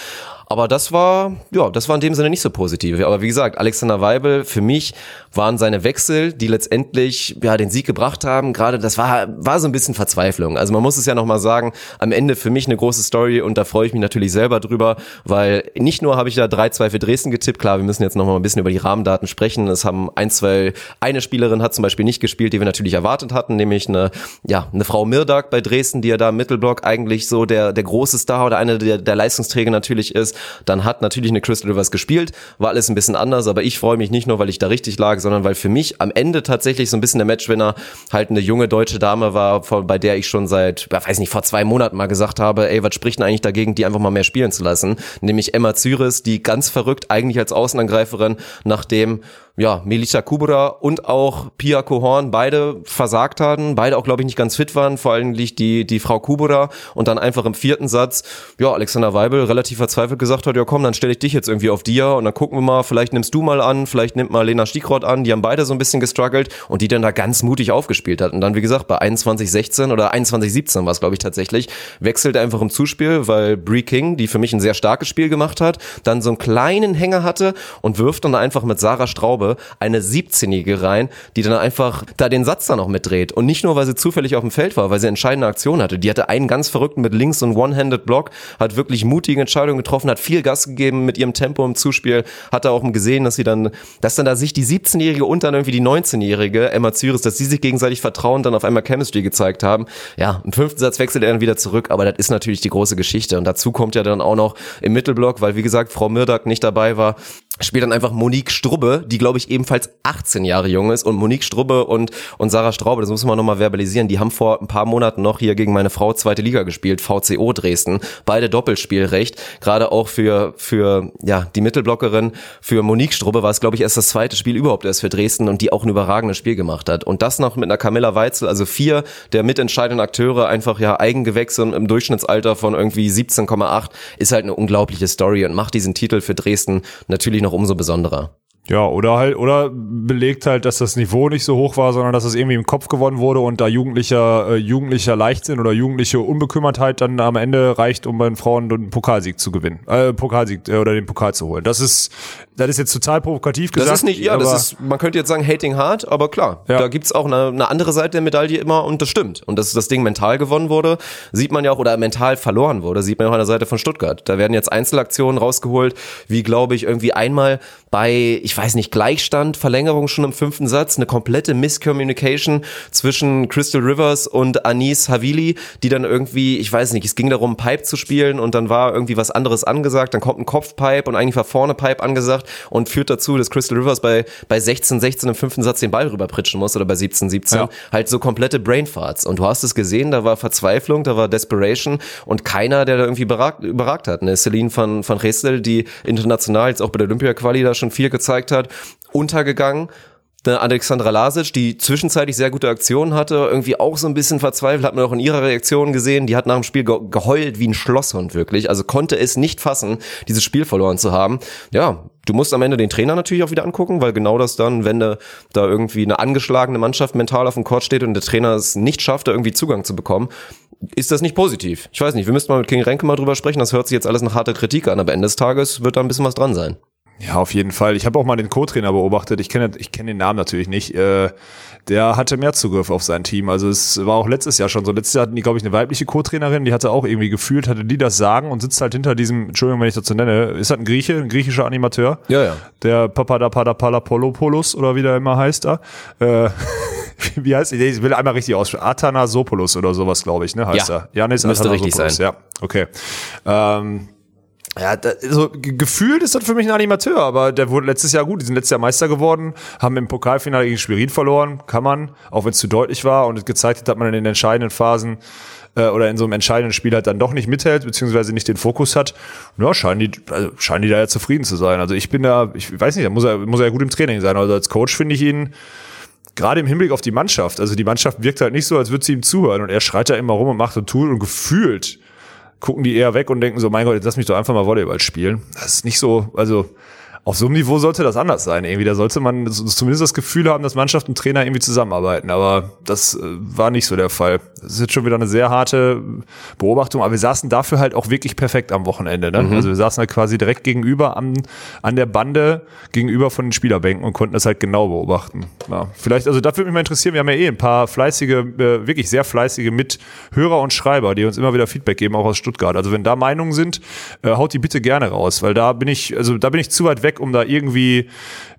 S1: Aber das war, ja, das war in dem Sinne nicht so positiv. Aber wie gesagt, Alexander Weibel, für mich waren seine Wechsel, die letztendlich, ja, den Sieg gebracht haben. Gerade das war, war so ein bisschen Verzweiflung. Also man muss es ja nochmal sagen, am Ende für mich eine große Story und da freue ich mich natürlich selber drüber, weil nicht nur habe ich da 3-2 für Dresden getippt. Klar, wir müssen jetzt nochmal ein bisschen über die Rahmendaten sprechen. Es haben ein, zwei, eine Spielerin hat zum Beispiel nicht gespielt, die wir natürlich erwartet hatten, nämlich eine, ja, eine Frau Mirdag bei Dresden, die ja da im Mittelblock eigentlich so der, der große Star oder eine der, der Leistungsträger natürlich ist. Dann hat natürlich eine Crystal Rivers gespielt, war alles ein bisschen anders, aber ich freue mich nicht nur, weil ich da richtig lag, sondern weil für mich am Ende tatsächlich so ein bisschen der Matchwinner halt eine junge deutsche Dame war, bei der ich schon seit, weiß nicht, vor zwei Monaten mal gesagt habe, ey, was spricht denn eigentlich dagegen, die einfach mal mehr spielen zu lassen? Nämlich Emma Zyris, die ganz verrückt eigentlich als Außenangreiferin, nachdem ja, Melissa Kubura und auch Pia Kohorn beide versagt hatten, beide auch, glaube ich, nicht ganz fit waren, vor allem die, die Frau Kubura und dann einfach im vierten Satz, ja, Alexander Weibel relativ verzweifelt gesagt hat, ja komm, dann stelle ich dich jetzt irgendwie auf dir und dann gucken wir mal, vielleicht nimmst du mal an, vielleicht nimmt mal Lena Stiekroth an, die haben beide so ein bisschen gestruggelt und die dann da ganz mutig aufgespielt hat. Und dann, wie gesagt, bei 21-16 oder 21-17 war es, glaube ich, tatsächlich, wechselt einfach im Zuspiel, weil Brie King, die für mich ein sehr starkes Spiel gemacht hat, dann so einen kleinen Hänger hatte und wirft dann einfach mit Sarah Straube eine 17-Jährige rein, die dann einfach da den Satz dann noch mitdreht. Und nicht nur, weil sie zufällig auf dem Feld war, weil sie entscheidende Aktion hatte. Die hatte einen ganz verrückten mit links und One-Handed Block, hat wirklich mutige Entscheidungen getroffen, hat viel Gas gegeben mit ihrem Tempo im Zuspiel, hat da auch gesehen, dass sie dann, dass dann da sich die 17-Jährige und dann irgendwie die 19-Jährige Emma Zyris, dass sie sich gegenseitig vertrauen, dann auf einmal Chemistry gezeigt haben. Ja, im fünften Satz wechselt er dann wieder zurück, aber das ist natürlich die große Geschichte. Und dazu kommt ja dann auch noch im Mittelblock, weil wie gesagt, Frau Mirdak nicht dabei war, spielt dann einfach Monique Strubbe, die glaube ich ebenfalls 18 Jahre jung ist. Und Monique Strubbe und und Sarah Straube, das muss man nochmal verbalisieren, die haben vor ein paar Monaten noch hier gegen meine Frau zweite Liga gespielt, VCO Dresden, beide Doppelspielrecht, gerade auch für für ja, die Mittelblockerin, für Monique Strubbe war es glaube ich erst das zweite Spiel überhaupt erst für Dresden und die auch ein überragendes Spiel gemacht hat. Und das noch mit einer Camilla Weitzel, also vier der mitentscheidenden Akteure einfach ja Eigengewächse im Durchschnittsalter von irgendwie 17,8 ist halt eine unglaubliche Story und macht diesen Titel für Dresden natürlich noch noch umso besonderer.
S2: Ja, oder halt, oder belegt halt, dass das Niveau nicht so hoch war, sondern dass es irgendwie im Kopf gewonnen wurde und da jugendlicher, äh, jugendlicher Leichtsinn oder jugendliche Unbekümmertheit dann am Ende reicht, um bei den Frauen den Pokalsieg zu gewinnen, äh, Pokalsieg äh, oder den Pokal zu holen. Das ist, das ist jetzt total provokativ gesagt.
S1: Das ist nicht, ja, das ist, man könnte jetzt sagen hating hard, aber klar, ja. da gibt's auch eine, eine andere Seite der Medaille immer und das stimmt. Und dass das Ding mental gewonnen wurde, sieht man ja auch, oder mental verloren wurde, sieht man ja auch an der Seite von Stuttgart. Da werden jetzt Einzelaktionen rausgeholt, wie glaube ich irgendwie einmal bei, ich weiß nicht, Gleichstand, Verlängerung schon im fünften Satz, eine komplette Miscommunication zwischen Crystal Rivers und Anis Havili, die dann irgendwie, ich weiß nicht, es ging darum, Pipe zu spielen und dann war irgendwie was anderes angesagt, dann kommt ein Kopfpipe und eigentlich war vorne Pipe angesagt und führt dazu, dass Crystal Rivers bei, bei 16, 16 im fünften Satz den Ball rüberpritschen muss oder bei 17, 17, ja. halt so komplette Brainfarts. Und du hast es gesehen, da war Verzweiflung, da war Desperation und keiner, der da irgendwie überragt, überragt hat. Ne? Celine van, van Restel, die international jetzt auch bei der Olympia-Quali da schon viel gezeigt hat, untergegangen. Alexandra Lasic, die zwischenzeitlich sehr gute Aktionen hatte, irgendwie auch so ein bisschen verzweifelt, hat man auch in ihrer Reaktion gesehen, die hat nach dem Spiel geheult wie ein Schlosshund wirklich, also konnte es nicht fassen, dieses Spiel verloren zu haben. Ja, Du musst am Ende den Trainer natürlich auch wieder angucken, weil genau das dann, wenn da, da irgendwie eine angeschlagene Mannschaft mental auf dem Court steht und der Trainer es nicht schafft, da irgendwie Zugang zu bekommen, ist das nicht positiv. Ich weiß nicht, wir müssten mal mit King Renke mal drüber sprechen, das hört sich jetzt alles nach harter Kritik an, aber Ende des Tages wird da ein bisschen was dran sein.
S2: Ja, auf jeden Fall. Ich habe auch mal den Co-Trainer beobachtet. Ich kenne ich kenn den Namen natürlich nicht. Äh, der hatte mehr Zugriff auf sein Team. Also es war auch letztes Jahr schon so. Letztes Jahr hatten die, glaube ich, eine weibliche Co-Trainerin, die hatte auch irgendwie gefühlt, hatte die das Sagen und sitzt halt hinter diesem, Entschuldigung, wenn ich das so nenne, ist halt ein Grieche, ein griechischer Animateur.
S1: Ja, ja.
S2: Der Papadapalapolopoulos oder wie der immer heißt da. Äh, wie heißt ich? Ich will einmal richtig aussprechen. Athanasopoulos oder sowas, glaube ich, ne? Heißt
S1: ja,
S2: er. Janis
S1: müsste richtig sein.
S2: Ja, okay. Ähm, ja, da, so gefühlt ist das für mich ein Animateur, aber der wurde letztes Jahr gut. Die sind letztes Jahr Meister geworden, haben im Pokalfinale gegen Schwerin verloren, kann man, auch wenn es zu deutlich war und es gezeigt hat, dass man in den entscheidenden Phasen äh, oder in so einem entscheidenden Spiel halt dann doch nicht mithält, beziehungsweise nicht den Fokus hat. Ja, scheinen die, also scheinen die da ja zufrieden zu sein. Also ich bin da, ich weiß nicht, da muss er, muss er ja gut im Training sein. Also als Coach finde ich ihn, gerade im Hinblick auf die Mannschaft, also die Mannschaft wirkt halt nicht so, als würde sie ihm zuhören und er schreit da immer rum und macht und tut und gefühlt gucken die eher weg und denken so, mein Gott, jetzt lass mich doch einfach mal Volleyball spielen. Das ist nicht so, also auf so einem Niveau sollte das anders sein. Irgendwie, da sollte man zumindest das Gefühl haben, dass Mannschaft und Trainer irgendwie zusammenarbeiten. Aber das äh, war nicht so der Fall. Das ist jetzt schon wieder eine sehr harte Beobachtung. Aber wir saßen dafür halt auch wirklich perfekt am Wochenende. Ne? Mhm. Also wir saßen halt quasi direkt gegenüber an, an der Bande, gegenüber von den Spielerbänken und konnten das halt genau beobachten. Ja, vielleicht, also das würde mich mal interessieren. Wir haben ja eh ein paar fleißige, äh, wirklich sehr fleißige Mithörer und Schreiber, die uns immer wieder Feedback geben, auch aus Stuttgart. Also wenn da Meinungen sind, äh, haut die bitte gerne raus, weil da bin ich, also da bin ich zu weit weg weg, um da irgendwie,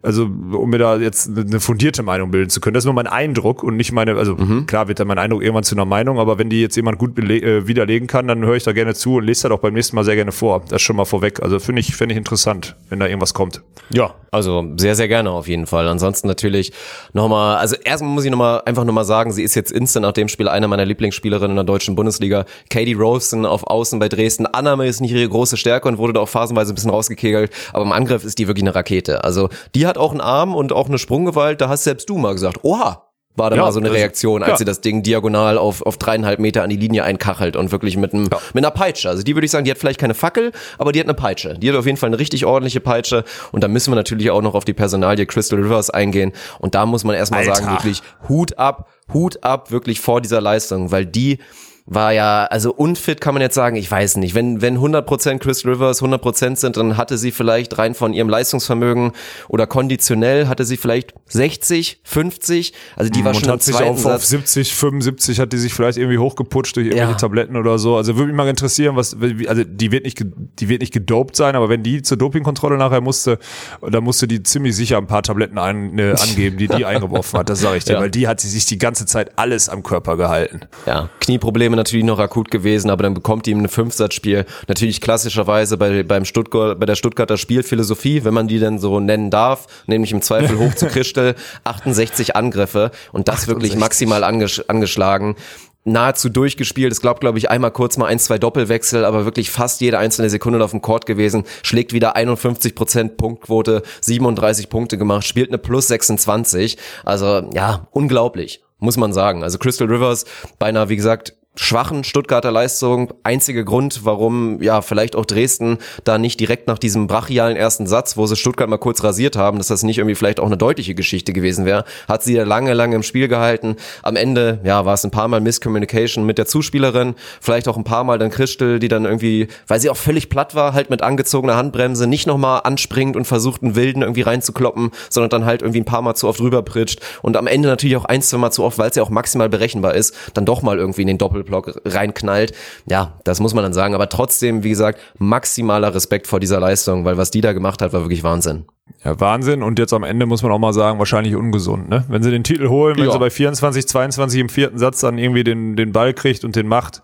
S2: also um mir da jetzt eine fundierte Meinung bilden zu können. Das ist nur mein Eindruck und nicht meine, also mhm. klar wird dann mein Eindruck irgendwann zu einer Meinung, aber wenn die jetzt jemand gut äh, widerlegen kann, dann höre ich da gerne zu und lese das auch beim nächsten Mal sehr gerne vor. Das schon mal vorweg. Also finde ich, finde ich interessant, wenn da irgendwas kommt.
S1: Ja, also sehr, sehr gerne auf jeden Fall. Ansonsten natürlich nochmal, also erstmal muss ich nochmal einfach nochmal sagen, sie ist jetzt instant nach dem Spiel eine meiner Lieblingsspielerinnen in der deutschen Bundesliga. Katie Rosen auf Außen bei Dresden. Annahme ist nicht ihre große Stärke und wurde da auch phasenweise ein bisschen rausgekegelt, aber im Angriff ist die wirklich eine Rakete. Also die hat auch einen Arm und auch eine Sprunggewalt. Da hast selbst du mal gesagt, oha, war da ja, mal so eine Reaktion, als ja. sie das Ding diagonal auf, auf dreieinhalb Meter an die Linie einkachelt und wirklich mit, einem, ja. mit einer Peitsche. Also die würde ich sagen, die hat vielleicht keine Fackel, aber die hat eine Peitsche. Die hat auf jeden Fall eine richtig ordentliche Peitsche. Und da müssen wir natürlich auch noch auf die Personalie Crystal Rivers eingehen. Und da muss man erstmal sagen, wirklich Hut ab, Hut ab, wirklich vor dieser Leistung, weil die war ja, also unfit kann man jetzt sagen, ich weiß nicht. Wenn, wenn 100% Chris Rivers 100% sind, dann hatte sie vielleicht rein von ihrem Leistungsvermögen oder konditionell hatte sie vielleicht 60, 50. Also die war
S2: und
S1: schon
S2: hat sich auf, auf 70, 75 hat die sich vielleicht irgendwie hochgeputscht durch irgendwelche ja. Tabletten oder so. Also würde mich mal interessieren, was, also die wird nicht, die wird nicht gedopt sein, aber wenn die zur Dopingkontrolle nachher musste, dann musste die ziemlich sicher ein paar Tabletten ein, äh, angeben, die die eingeworfen hat. Das sage ich dir, ja. weil die hat sie sich die ganze Zeit alles am Körper gehalten.
S1: Ja, Knieprobleme Probleme natürlich noch akut gewesen, aber dann bekommt die ihm ein Fünfsatzspiel. Natürlich klassischerweise bei, beim Stuttgart, bei der Stuttgarter Spielphilosophie, wenn man die denn so nennen darf, nämlich im Zweifel hoch zu Christel, 68 Angriffe und das 68. wirklich maximal anges angeschlagen nahezu durchgespielt. Es glaubt, glaube ich, einmal kurz mal ein, zwei Doppelwechsel, aber wirklich fast jede einzelne Sekunde auf dem Court gewesen. Schlägt wieder 51 Prozent Punktquote, 37 Punkte gemacht, spielt eine Plus 26. Also ja, unglaublich, muss man sagen. Also Crystal Rivers beinahe, wie gesagt, schwachen Stuttgarter Leistung. Einziger Grund, warum ja vielleicht auch Dresden da nicht direkt nach diesem brachialen ersten Satz, wo sie Stuttgart mal kurz rasiert haben, dass das nicht irgendwie vielleicht auch eine deutliche Geschichte gewesen wäre, hat sie ja lange, lange im Spiel gehalten. Am Ende, ja, war es ein paar Mal Misscommunication mit der Zuspielerin, vielleicht auch ein paar Mal dann Christel, die dann irgendwie, weil sie auch völlig platt war, halt mit angezogener Handbremse nicht nochmal anspringt und versucht, einen Wilden irgendwie reinzukloppen, sondern dann halt irgendwie ein paar Mal zu oft rüberpritscht und am Ende natürlich auch ein, zwei Mal zu oft, weil es ja auch maximal berechenbar ist, dann doch mal irgendwie in den Doppel Doppelblock reinknallt. Ja, das muss man dann sagen. Aber trotzdem, wie gesagt, maximaler Respekt vor dieser Leistung, weil was die da gemacht hat, war wirklich Wahnsinn.
S2: Ja, Wahnsinn. Und jetzt am Ende muss man auch mal sagen, wahrscheinlich ungesund, ne? Wenn sie den Titel holen, wenn ja. sie bei 24, 22 im vierten Satz dann irgendwie den, den Ball kriegt und den macht,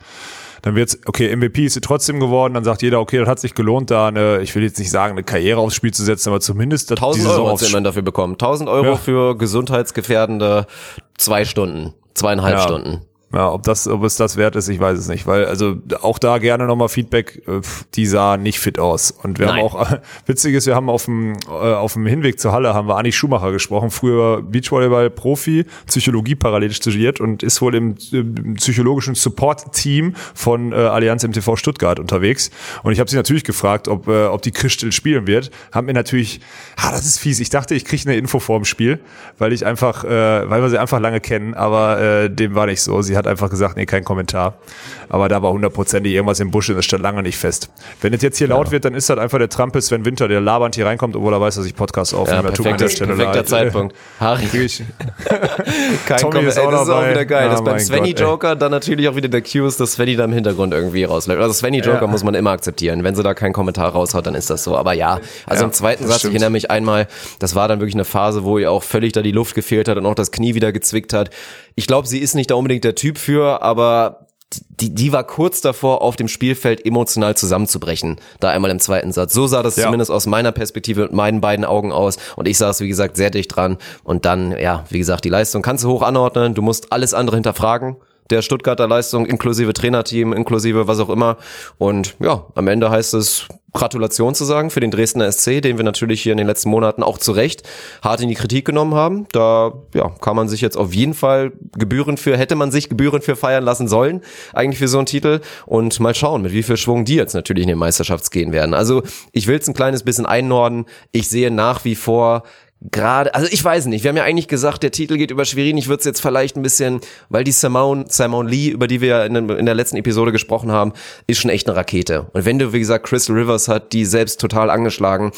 S2: dann wird's, okay, MVP ist sie trotzdem geworden, dann sagt jeder, okay, das hat sich gelohnt, da eine, ich will jetzt nicht sagen, eine Karriere aufs Spiel zu setzen, aber zumindest
S1: 1000 Euro hat immerhin dafür bekommen. 1000 Euro ja. für gesundheitsgefährdende zwei Stunden, zweieinhalb ja. Stunden.
S2: Ja, ob das, ob es das wert ist, ich weiß es nicht, weil also auch da gerne nochmal Feedback. Äh, die sah nicht fit aus und wir Nein. haben auch witzig ist, wir haben auf dem äh, auf dem Hinweg zur Halle haben wir Anni Schumacher gesprochen, früher Beachvolleyball Profi, Psychologie parallel studiert und ist wohl im, im psychologischen Support Team von äh, Allianz MTV Stuttgart unterwegs und ich habe sie natürlich gefragt, ob äh, ob die Christel spielen wird. Haben mir natürlich, ah, das ist fies. Ich dachte, ich kriege eine Info vor dem Spiel, weil ich einfach, äh, weil wir sie einfach lange kennen, aber äh, dem war nicht so. Sie hat einfach gesagt, nee, kein Kommentar. Aber da war hundertprozentig irgendwas im Busch und das stand lange nicht fest. Wenn es jetzt hier ja. laut wird, dann ist das einfach der Trampel Sven Winter, der labernd hier reinkommt, obwohl er weiß, dass ich Podcast aufnehme. Ja,
S1: perfekter, perfekter leid. Zeitpunkt. Harry. kein
S2: Tommy ist, auch,
S1: das
S2: ist auch
S1: wieder geil. Oh, das beim Svenny Joker dann natürlich auch wieder der Cue ist, dass Svenny da im Hintergrund irgendwie rausläuft. Also Svenny Joker ja. muss man immer akzeptieren. Wenn sie da keinen Kommentar raushaut, dann ist das so. Aber ja, also im zweiten Satz, stimmt. ich erinnere mich einmal, das war dann wirklich eine Phase, wo ihr auch völlig da die Luft gefehlt hat und auch das Knie wieder gezwickt hat. Ich glaube, sie ist nicht da unbedingt der Typ für, aber die, die war kurz davor, auf dem Spielfeld emotional zusammenzubrechen. Da einmal im zweiten Satz. So sah das ja. zumindest aus meiner Perspektive mit meinen beiden Augen aus. Und ich saß, wie gesagt, sehr dicht dran. Und dann, ja, wie gesagt, die Leistung kannst du hoch anordnen. Du musst alles andere hinterfragen der Stuttgarter Leistung, inklusive Trainerteam, inklusive was auch immer. Und ja, am Ende heißt es Gratulation zu sagen für den Dresdner SC, den wir natürlich hier in den letzten Monaten auch zu Recht hart in die Kritik genommen haben. Da ja, kann man sich jetzt auf jeden Fall Gebühren für, hätte man sich Gebühren für feiern lassen sollen, eigentlich für so einen Titel. Und mal schauen, mit wie viel Schwung die jetzt natürlich in den Meisterschafts gehen werden. Also ich will es ein kleines bisschen einnorden. Ich sehe nach wie vor gerade, also ich weiß nicht, wir haben ja eigentlich gesagt, der Titel geht über Schwerin, ich würde es jetzt vielleicht ein bisschen, weil die Simone, Simone Lee, über die wir in, in, der letzten Episode gesprochen haben, ist schon echt eine Rakete. Und wenn du, wie gesagt, Crystal Rivers hat die selbst total angeschlagen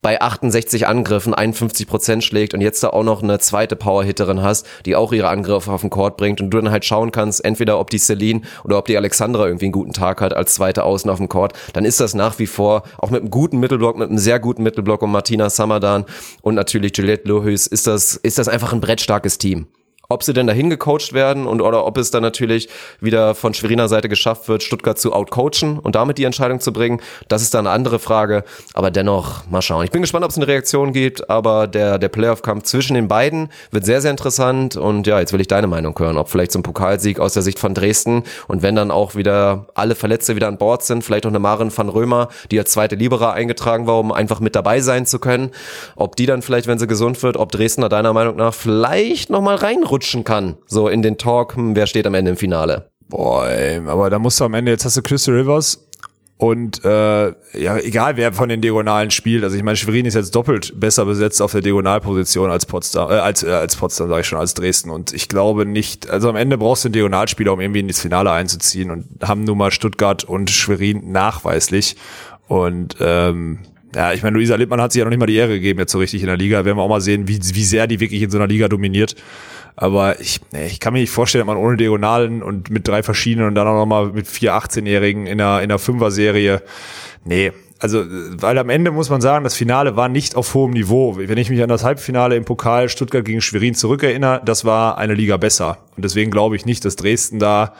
S1: bei 68 Angriffen 51 Prozent schlägt und jetzt da auch noch eine zweite Powerhitterin hast, die auch ihre Angriffe auf den Court bringt und du dann halt schauen kannst, entweder ob die Celine oder ob die Alexandra irgendwie einen guten Tag hat als zweite Außen auf dem Court, dann ist das nach wie vor auch mit einem guten Mittelblock, mit einem sehr guten Mittelblock und Martina Samadan und natürlich Juliette Lohus ist das, ist das einfach ein brettstarkes Team. Ob sie denn dahin gecoacht werden und oder ob es dann natürlich wieder von Schweriner Seite geschafft wird, Stuttgart zu outcoachen und damit die Entscheidung zu bringen, das ist dann eine andere Frage. Aber dennoch, mal schauen. Ich bin gespannt, ob es eine Reaktion gibt, aber der, der Playoff-Kampf zwischen den beiden wird sehr, sehr interessant. Und ja, jetzt will ich deine Meinung hören, ob vielleicht zum Pokalsieg aus der Sicht von Dresden und wenn dann auch wieder alle Verletzte wieder an Bord sind, vielleicht auch eine Maren van Römer, die als zweite Libera eingetragen war, um einfach mit dabei sein zu können, ob die dann vielleicht, wenn sie gesund wird, ob Dresdner deiner Meinung nach vielleicht nochmal reinrutschen rutschen kann, so in den Talk, hm, wer steht am Ende im Finale.
S2: Boah, ey, aber da musst du am Ende, jetzt hast du Crystal Rivers und äh, ja, egal wer von den Diagonalen spielt, also ich meine, Schwerin ist jetzt doppelt besser besetzt auf der Diagonalposition als Potsdam, äh, als, äh, als Potsdam, sage ich schon, als Dresden. Und ich glaube nicht, also am Ende brauchst du einen Diagonalspieler, um irgendwie in das Finale einzuziehen und haben nun mal Stuttgart und Schwerin nachweislich. Und ähm, ja, ich meine, Luisa Lippmann hat sich ja noch nicht mal die Ehre gegeben, jetzt so richtig in der Liga. Werden wir auch mal sehen, wie, wie sehr die wirklich in so einer Liga dominiert. Aber ich, ich kann mir nicht vorstellen, dass man ohne Diagonalen und mit drei verschiedenen und dann auch nochmal mit vier 18-Jährigen in einer, in einer Fünfer-Serie. Nee, also, weil am Ende muss man sagen, das Finale war nicht auf hohem Niveau. Wenn ich mich an das Halbfinale im Pokal Stuttgart gegen Schwerin zurückerinnere, das war eine Liga besser. Und deswegen glaube ich nicht, dass Dresden da,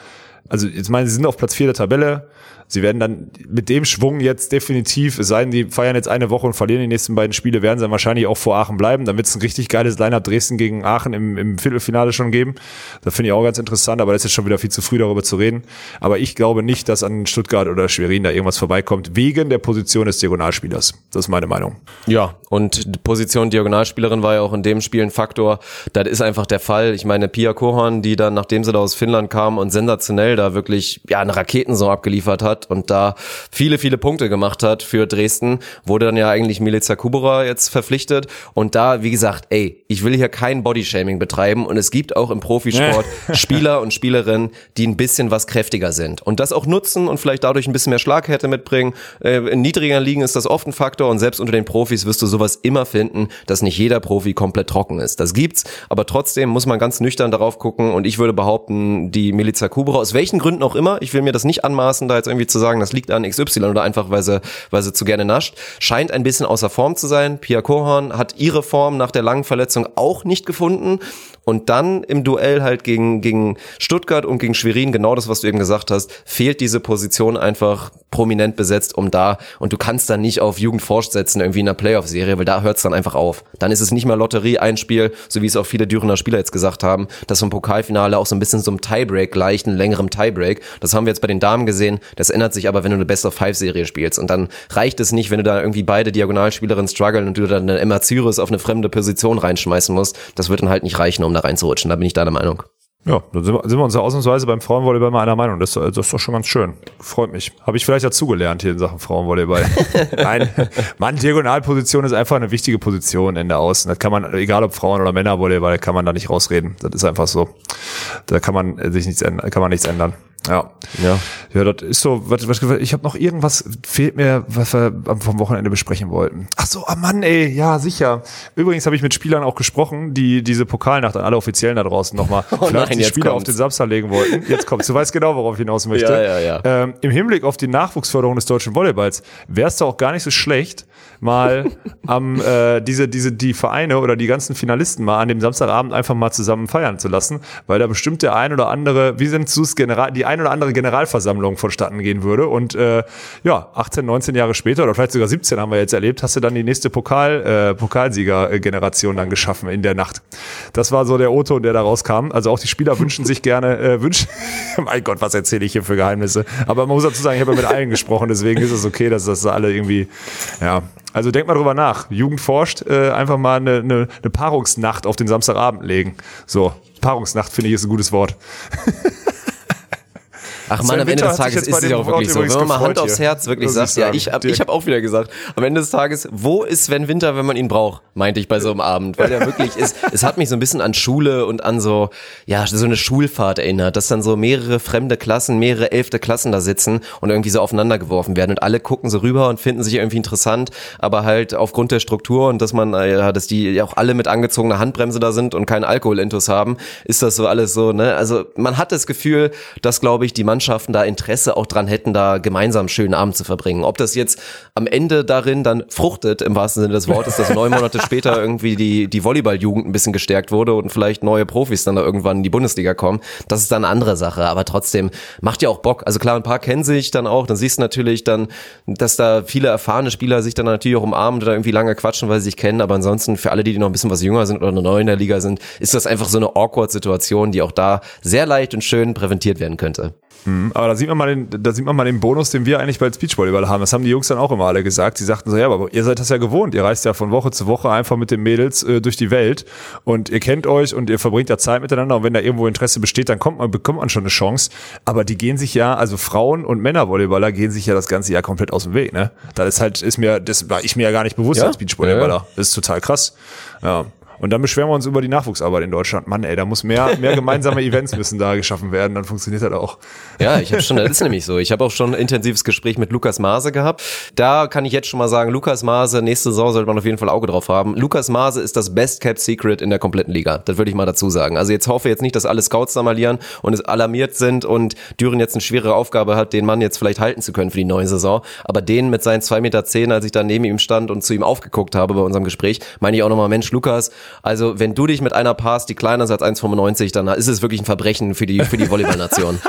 S2: also jetzt meine, sie sind auf Platz vier der Tabelle, sie werden dann mit dem Schwung jetzt definitiv, es sei denn, die feiern jetzt eine Woche und verlieren die nächsten beiden Spiele, werden sie dann wahrscheinlich auch vor Aachen bleiben. Dann wird es ein richtig geiles Line-Up Dresden gegen Aachen im, im Viertelfinale schon geben. Das finde ich auch ganz interessant, aber das ist jetzt schon wieder viel zu früh darüber zu reden. Aber ich glaube nicht, dass an Stuttgart oder Schwerin da irgendwas vorbeikommt, wegen der Position des Diagonalspielers. Das ist meine Meinung.
S1: Ja, und Position Diagonalspielerin war ja auch in dem Spiel ein Faktor. Das ist einfach der Fall. Ich meine, Pia Kohorn, die dann, nachdem sie da aus Finnland kam und sensationell da wirklich ja eine Raketensaison abgeliefert hat, hat und da viele, viele Punkte gemacht hat für Dresden, wurde dann ja eigentlich Milica Kubera jetzt verpflichtet. Und da, wie gesagt, ey, ich will hier kein Bodyshaming betreiben. Und es gibt auch im Profisport Spieler und Spielerinnen, die ein bisschen was kräftiger sind. Und das auch nutzen und vielleicht dadurch ein bisschen mehr Schlaghärte mitbringen. Äh, in niedrigeren Ligen ist das oft ein Faktor. Und selbst unter den Profis wirst du sowas immer finden, dass nicht jeder Profi komplett trocken ist. Das gibt's, aber trotzdem muss man ganz nüchtern darauf gucken. Und ich würde behaupten, die Milica Kubera, aus welchen Gründen auch immer, ich will mir das nicht anmaßen, da jetzt irgendwie zu sagen, das liegt an XY oder einfach, weil sie, weil sie zu gerne nascht, scheint ein bisschen außer Form zu sein. Pia Kohorn hat ihre Form nach der langen Verletzung auch nicht gefunden Und dann im Duell halt gegen, gegen Stuttgart und gegen Schwerin, genau das, was du eben gesagt hast, fehlt diese Position einfach prominent besetzt, um da, und du kannst dann nicht auf Jugend setzen, irgendwie in einer Playoff-Serie, weil da hört es dann einfach auf. Dann ist es nicht mehr Lotterie, ein Spiel, so wie es auch viele Dürener Spieler jetzt gesagt haben, dass vom Pokalfinale auch so ein bisschen so ein Tiebreak gleicht, einen längeren Tiebreak. Das haben wir jetzt bei den Damen gesehen. Das ändert sich aber, wenn du eine Best-of-Five-Serie spielst. Und dann reicht es nicht, wenn du da irgendwie beide Diagonalspielerinnen strugglen und du dann eine Emma Cyrus auf eine fremde Position reinschmeißen musst. Das wird dann halt nicht reichen, um da reinzurutschen. Da bin ich deiner Meinung.
S2: Ja, dann sind wir, sind wir uns ja ausnahmsweise beim Frauenvolleyball mal einer Meinung. Das, das ist doch schon ganz schön. Freut mich. Habe ich vielleicht dazugelernt hier in Sachen Frauenvolleyball. Nein, Mann, Diagonalposition ist einfach eine wichtige Position in der Außen. Das kann man, egal ob Frauen- oder Männervolleyball, kann man da nicht rausreden. Das ist einfach so. Da kann man sich nichts ändern, kann man nichts ändern. Ja. Ja. Ja, das ist so, was, was, ich habe noch irgendwas, fehlt mir, was wir vom Wochenende besprechen wollten. Ach so, ah Mann, ey, ja, sicher. Übrigens habe ich mit Spielern auch gesprochen, die diese Pokalnacht an alle Offiziellen da draußen nochmal oh vielleicht nein, die Spieler kommt's. auf den Samstag legen wollten. Jetzt kommst du weißt genau, worauf ich hinaus möchte.
S1: Ja, ja, ja.
S2: Ähm, Im Hinblick auf die Nachwuchsförderung des deutschen Volleyballs wäre es doch auch gar nicht so schlecht, mal am äh, diese diese die Vereine oder die ganzen Finalisten mal an dem Samstagabend einfach mal zusammen feiern zu lassen, weil da bestimmt der ein oder andere, wie sind es General die ein oder andere Generalversammlung vonstatten gehen würde und äh, ja 18 19 Jahre später oder vielleicht sogar 17 haben wir jetzt erlebt, hast du dann die nächste Pokal äh, Pokalsieger Generation dann geschaffen in der Nacht. Das war so der Otto, der da rauskam. Also auch die Spieler wünschen sich gerne äh, wünschen mein Gott, was erzähle ich hier für Geheimnisse? Aber man muss dazu sagen, ich habe ja mit allen gesprochen, deswegen ist es okay, dass das alle irgendwie ja, also denk mal drüber nach. Jugend forscht, äh, einfach mal eine, eine, eine Paarungsnacht auf den Samstagabend legen. So, Paarungsnacht finde ich ist ein gutes Wort.
S1: Ach man, am Ende des Tages ist es ja auch wirklich so. Wenn man mal Hand aufs Herz wirklich sagt, ja, ich habe ich hab auch wieder gesagt, am Ende des Tages, wo ist Sven Winter, wenn man ihn braucht, meinte ich bei so einem Abend, weil der wirklich ist, es hat mich so ein bisschen an Schule und an so, ja, so eine Schulfahrt erinnert, dass dann so mehrere fremde Klassen, mehrere elfte Klassen da sitzen und irgendwie so aufeinander geworfen werden und alle gucken so rüber und finden sich irgendwie interessant, aber halt aufgrund der Struktur und dass man, äh, ja, dass die ja auch alle mit angezogener Handbremse da sind und keinen Alkoholintus haben, ist das so alles so, ne? Also man hat das Gefühl, dass, glaube ich, die Mann Mannschaften da Interesse auch dran hätten, da gemeinsam einen schönen Abend zu verbringen. Ob das jetzt am Ende darin dann fruchtet, im wahrsten Sinne des Wortes, dass neun Monate später irgendwie die, die Volleyball-Jugend ein bisschen gestärkt wurde und vielleicht neue Profis dann da irgendwann in die Bundesliga kommen, das ist dann eine andere Sache. Aber trotzdem macht ja auch Bock. Also klar, ein paar kennen sich dann auch. Dann siehst du natürlich dann, dass da viele erfahrene Spieler sich dann natürlich auch umarmen oder irgendwie lange quatschen, weil sie sich kennen. Aber ansonsten für alle, die noch ein bisschen was jünger sind oder neu in der Liga sind, ist das einfach so eine awkward Situation, die auch da sehr leicht und schön präventiert werden könnte.
S2: Mhm, aber da sieht man mal den, da sieht man mal den Bonus, den wir eigentlich bei Beachvolleyball haben. Das haben die Jungs dann auch immer alle gesagt. Sie sagten so, ja, aber ihr seid das ja gewohnt. Ihr reist ja von Woche zu Woche einfach mit den Mädels äh, durch die Welt und ihr kennt euch und ihr verbringt ja Zeit miteinander. Und wenn da irgendwo Interesse besteht, dann kommt man, bekommt man schon eine Chance. Aber die gehen sich ja, also Frauen und Männervolleyballer gehen sich ja das ganze Jahr komplett aus dem Weg, ne? Das ist halt, ist mir, das war ich mir ja gar nicht bewusst ja? als Beachvolleyballer. Ja. Das ist total krass. Ja. Und dann beschweren wir uns über die Nachwuchsarbeit in Deutschland. Mann, ey, da muss mehr, mehr gemeinsame Events müssen da geschaffen werden, dann funktioniert das auch.
S1: Ja, ich habe schon, das ist nämlich so. Ich habe auch schon ein intensives Gespräch mit Lukas Maase gehabt. Da kann ich jetzt schon mal sagen, Lukas Maase, nächste Saison sollte man auf jeden Fall Auge drauf haben. Lukas Maase ist das Best Kept Secret in der kompletten Liga. Das würde ich mal dazu sagen. Also jetzt hoffe jetzt nicht, dass alle Scouts da malieren und es alarmiert sind und Düren jetzt eine schwere Aufgabe hat, den Mann jetzt vielleicht halten zu können für die neue Saison. Aber den mit seinen zwei Meter, zehn, als ich da neben ihm stand und zu ihm aufgeguckt habe bei unserem Gespräch, meine ich auch nochmal, Mensch, Lukas, also wenn du dich mit einer passt, die kleiner ist als 1,95, dann ist es wirklich ein Verbrechen für die, für die Volleyballnation.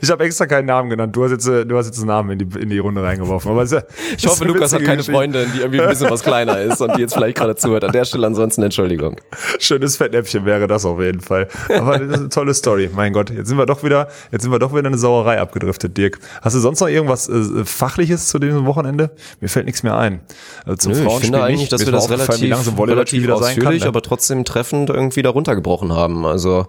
S2: Ich habe extra keinen Namen genannt. Du hast jetzt, äh, du hast jetzt einen Namen in die, in die Runde reingeworfen. Aber
S1: ja, ich hoffe, Lukas hat keine. Freundin, die irgendwie ein bisschen was kleiner ist und die jetzt vielleicht gerade zuhört. An der Stelle ansonsten Entschuldigung.
S2: Schönes Fettnäpfchen wäre das auf jeden Fall. Aber das ist eine tolle Story. Mein Gott, jetzt sind wir doch wieder, jetzt sind wir doch wieder eine Sauerei abgedriftet, Dirk. Hast du sonst noch irgendwas äh, Fachliches zu diesem Wochenende? Mir fällt nichts mehr ein.
S1: Also zum Nö, ich finde eigentlich, nicht. dass Mir wir das relativ, relativ ausführlich, kann, ne? aber trotzdem treffend irgendwie da runtergebrochen haben. Also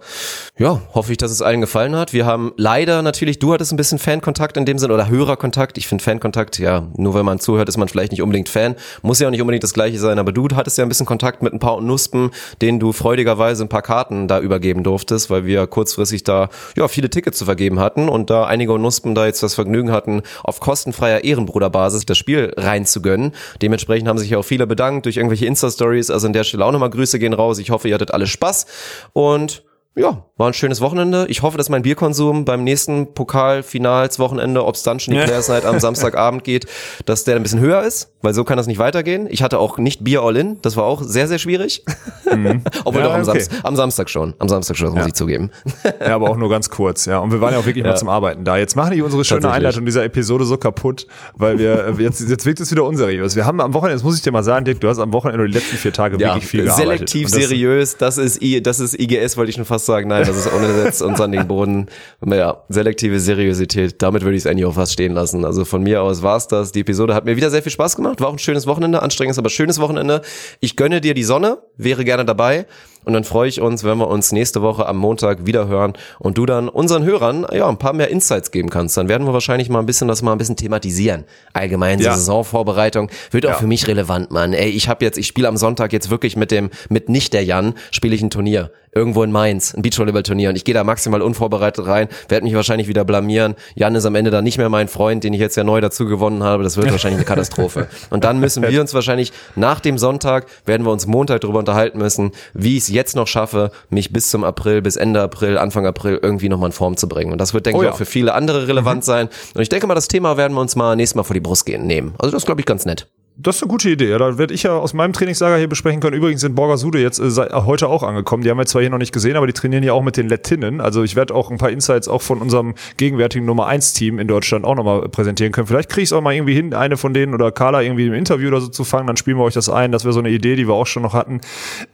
S1: ja, hoffe ich, dass es allen gefallen hat. Wir haben leider natürlich, du hattest ein bisschen Fankontakt in dem Sinn oder Hörerkontakt. Ich finde Fankontakt, ja, nur wenn man zuhört, ist man vielleicht nicht unbedingt Fan. Muss ja auch nicht unbedingt das gleiche sein, aber du hattest ja ein bisschen Kontakt mit ein paar Nuspen, denen du freudigerweise ein paar Karten da übergeben durftest, weil wir kurzfristig da ja viele Tickets zu vergeben hatten und da einige Nuspen da jetzt das Vergnügen hatten, auf kostenfreier Ehrenbruderbasis das Spiel reinzugönnen. Dementsprechend haben sich ja auch viele bedankt durch irgendwelche Insta-Stories. Also an der Stelle auch nochmal Grüße gehen raus. Ich hoffe, ihr hattet alle Spaß und ja, war ein schönes Wochenende. Ich hoffe, dass mein Bierkonsum beim nächsten Pokalfinalswochenende, ob es dann schon die Players Night am Samstagabend geht, dass der ein bisschen höher ist, weil so kann das nicht weitergehen. Ich hatte auch nicht Bier all in, das war auch sehr, sehr schwierig. Mhm. Obwohl ja, doch am, okay. Samstag, am, Samstag schon, am Samstag schon, das ja. muss ich zugeben.
S2: ja, aber auch nur ganz kurz, ja. Und wir waren ja auch wirklich ja. mal zum Arbeiten da. Jetzt machen die unsere schöne Einleitung dieser Episode so kaputt, weil wir, jetzt, jetzt wirkt es wieder unseriös. Wir haben am Wochenende, das muss ich dir mal sagen, Dirk, du hast am Wochenende die letzten vier Tage wirklich viel gearbeitet.
S1: Selektiv seriös, das ist, das ist IGS, wollte ich schon fast sagen. Nein, das ist ohne Netz und sandigen Boden. Ja, selektive Seriosität, damit würde ich es eigentlich auch fast stehen lassen. Also von mir aus war's das. Die Episode hat mir wieder sehr viel Spaß gemacht. War auch ein schönes Wochenende, anstrengendes, aber schönes Wochenende. Ich gönne dir die Sonne, wäre gerne dabei. Und dann freue ich uns, wenn wir uns nächste Woche am Montag wieder hören und du dann unseren Hörern ja ein paar mehr Insights geben kannst. Dann werden wir wahrscheinlich mal ein bisschen das mal ein bisschen thematisieren. Allgemein ja. Saisonvorbereitung wird auch ja. für mich relevant, Mann. Ey, ich habe jetzt, ich spiele am Sonntag jetzt wirklich mit dem mit nicht der Jan spiele ich ein Turnier irgendwo in Mainz, ein Beachvolleyball-Turnier und ich gehe da maximal unvorbereitet rein, werde mich wahrscheinlich wieder blamieren. Jan ist am Ende dann nicht mehr mein Freund, den ich jetzt ja neu dazu gewonnen habe. Das wird wahrscheinlich eine Katastrophe. Und dann müssen wir uns wahrscheinlich nach dem Sonntag, werden wir uns Montag darüber unterhalten müssen, wie ich es jetzt noch schaffe, mich bis zum April, bis Ende April, Anfang April irgendwie nochmal in Form zu bringen. Und das wird, denke oh ja. ich, auch für viele andere relevant mhm. sein. Und ich denke mal, das Thema werden wir uns mal nächstes Mal vor die Brust gehen nehmen. Also das glaube ich ganz nett.
S2: Das ist eine gute Idee. Ja, da werde ich ja aus meinem Trainingslager hier besprechen können. Übrigens sind Borgasude jetzt äh, heute auch angekommen. Die haben wir zwar hier noch nicht gesehen, aber die trainieren ja auch mit den Lettinnen. Also ich werde auch ein paar Insights auch von unserem gegenwärtigen Nummer 1 Team in Deutschland auch nochmal präsentieren können. Vielleicht kriege ich es auch mal irgendwie hin, eine von denen oder Carla irgendwie im Interview oder so zu fangen. Dann spielen wir euch das ein. Das wäre so eine Idee, die wir auch schon noch hatten.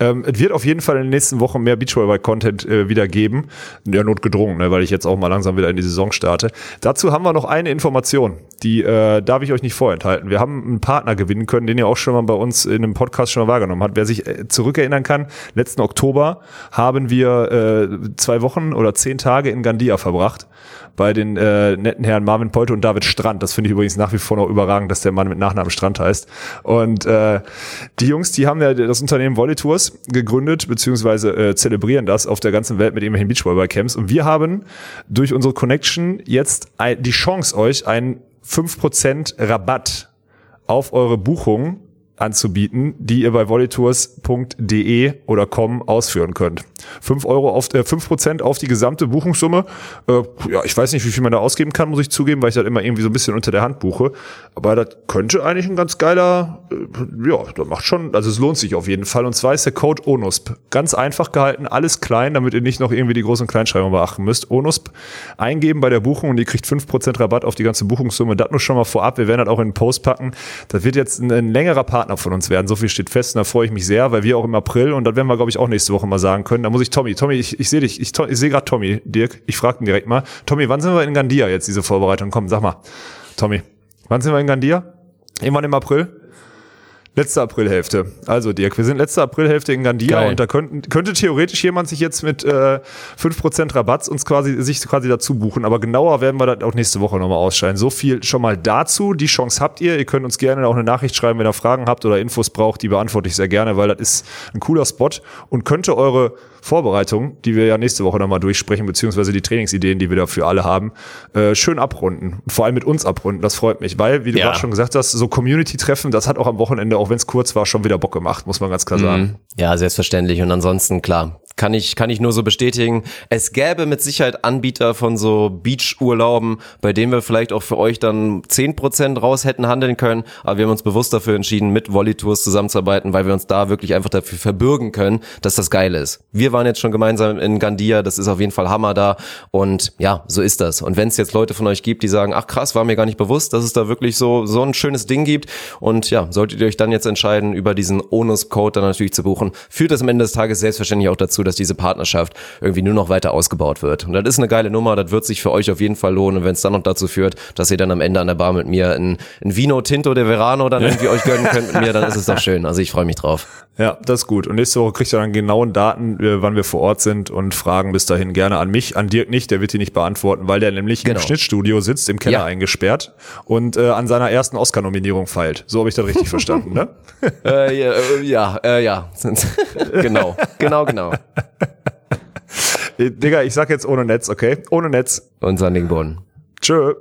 S2: Ähm, es wird auf jeden Fall in den nächsten Wochen mehr Beachvolleyball-Content äh, wieder geben. Ja, notgedrungen, ne, weil ich jetzt auch mal langsam wieder in die Saison starte. Dazu haben wir noch eine Information. Die äh, darf ich euch nicht vorenthalten. Wir haben einen Partner gewinnen können, den ihr auch schon mal bei uns in einem Podcast schon mal wahrgenommen hat. Wer sich äh, zurückerinnern kann, letzten Oktober haben wir äh, zwei Wochen oder zehn Tage in Gandia verbracht bei den äh, netten Herren Marvin Polte und David Strand. Das finde ich übrigens nach wie vor noch überragend, dass der Mann mit Nachnamen Strand heißt. Und äh, die Jungs, die haben ja das Unternehmen Volley Tours gegründet, beziehungsweise äh, zelebrieren das auf der ganzen Welt mit irgendwelchen Beachvolleyball-Camps. Und wir haben durch unsere Connection jetzt die Chance, euch einen 5% Rabatt auf eure Buchung anzubieten, die ihr bei volleytours.de oder com ausführen könnt. Fünf Euro auf, äh, fünf Prozent auf die gesamte Buchungssumme. Äh, ja, ich weiß nicht, wie viel man da ausgeben kann, muss ich zugeben, weil ich das immer irgendwie so ein bisschen unter der Hand buche. Aber das könnte eigentlich ein ganz geiler, äh, ja, das macht schon, also es lohnt sich auf jeden Fall. Und zwar ist der Code ONUSP. Ganz einfach gehalten, alles klein, damit ihr nicht noch irgendwie die großen Kleinschreibungen beachten müsst. ONUSP eingeben bei der Buchung und ihr kriegt fünf Prozent Rabatt auf die ganze Buchungssumme. Das nur schon mal vorab. Wir werden das auch in den Post packen. Das wird jetzt ein, ein längerer Partner von uns werden. So viel steht fest und da freue ich mich sehr, weil wir auch im April und das werden wir, glaube ich, auch nächste Woche mal sagen können. Da muss ich Tommy, Tommy, ich, ich sehe dich, ich, ich sehe gerade Tommy, Dirk, ich frage ihn direkt mal. Tommy, wann sind wir in Gandia jetzt, diese Vorbereitung? Komm, sag mal. Tommy, wann sind wir in Gandia? Irgendwann im April? Letzte Aprilhälfte. Also Dirk, wir sind letzte Aprilhälfte in Gandia Geil. und da könnten, könnte theoretisch jemand sich jetzt mit äh, 5% Rabatts uns quasi sich quasi dazu buchen, aber genauer werden wir das auch nächste Woche nochmal ausscheiden. So viel schon mal dazu. Die Chance habt ihr. Ihr könnt uns gerne auch eine Nachricht schreiben, wenn ihr Fragen habt oder Infos braucht, die beantworte ich sehr gerne, weil das ist ein cooler Spot und könnte eure Vorbereitung, die wir ja nächste Woche nochmal durchsprechen, beziehungsweise die Trainingsideen, die wir dafür alle haben, äh, schön abrunden. Und vor allem mit uns abrunden. Das freut mich, weil, wie du ja. gerade schon gesagt hast, so Community-Treffen, das hat auch am Wochenende, auch wenn es kurz war, schon wieder Bock gemacht, muss man ganz klar sagen. Mhm.
S1: Ja, selbstverständlich. Und ansonsten, klar, kann ich, kann ich nur so bestätigen. Es gäbe mit Sicherheit Anbieter von so Beach-Urlauben, bei denen wir vielleicht auch für euch dann zehn Prozent raus hätten handeln können. Aber wir haben uns bewusst dafür entschieden, mit Volley Tours zusammenzuarbeiten, weil wir uns da wirklich einfach dafür verbürgen können, dass das geil ist. Wir waren jetzt schon gemeinsam in Gandia, das ist auf jeden Fall Hammer da. Und ja, so ist das. Und wenn es jetzt Leute von euch gibt, die sagen, ach krass, war mir gar nicht bewusst, dass es da wirklich so, so ein schönes Ding gibt. Und ja, solltet ihr euch dann jetzt entscheiden, über diesen Onus-Code dann natürlich zu buchen, führt das am Ende des Tages selbstverständlich auch dazu, dass diese Partnerschaft irgendwie nur noch weiter ausgebaut wird. Und das ist eine geile Nummer, das wird sich für euch auf jeden Fall lohnen. Und wenn es dann noch dazu führt, dass ihr dann am Ende an der Bar mit mir ein, ein Vino Tinto de Verano dann irgendwie euch gönnen könnt mit mir, dann ist es doch schön. Also ich freue mich drauf.
S2: Ja, das ist gut. Und nächste Woche kriegt ihr dann genauen Daten, äh, wann wir vor Ort sind und Fragen bis dahin gerne an mich, an Dirk nicht, der wird die nicht beantworten, weil der nämlich genau. im Schnittstudio sitzt, im Keller ja. eingesperrt und äh, an seiner ersten Oscar-Nominierung feilt. So habe ich das richtig verstanden, ne?
S1: äh, ja, äh, ja, äh, ja. genau, genau, genau.
S2: Digga, ich sag jetzt ohne Netz, okay? Ohne Netz.
S1: Und Sandingborn.
S2: Tschö.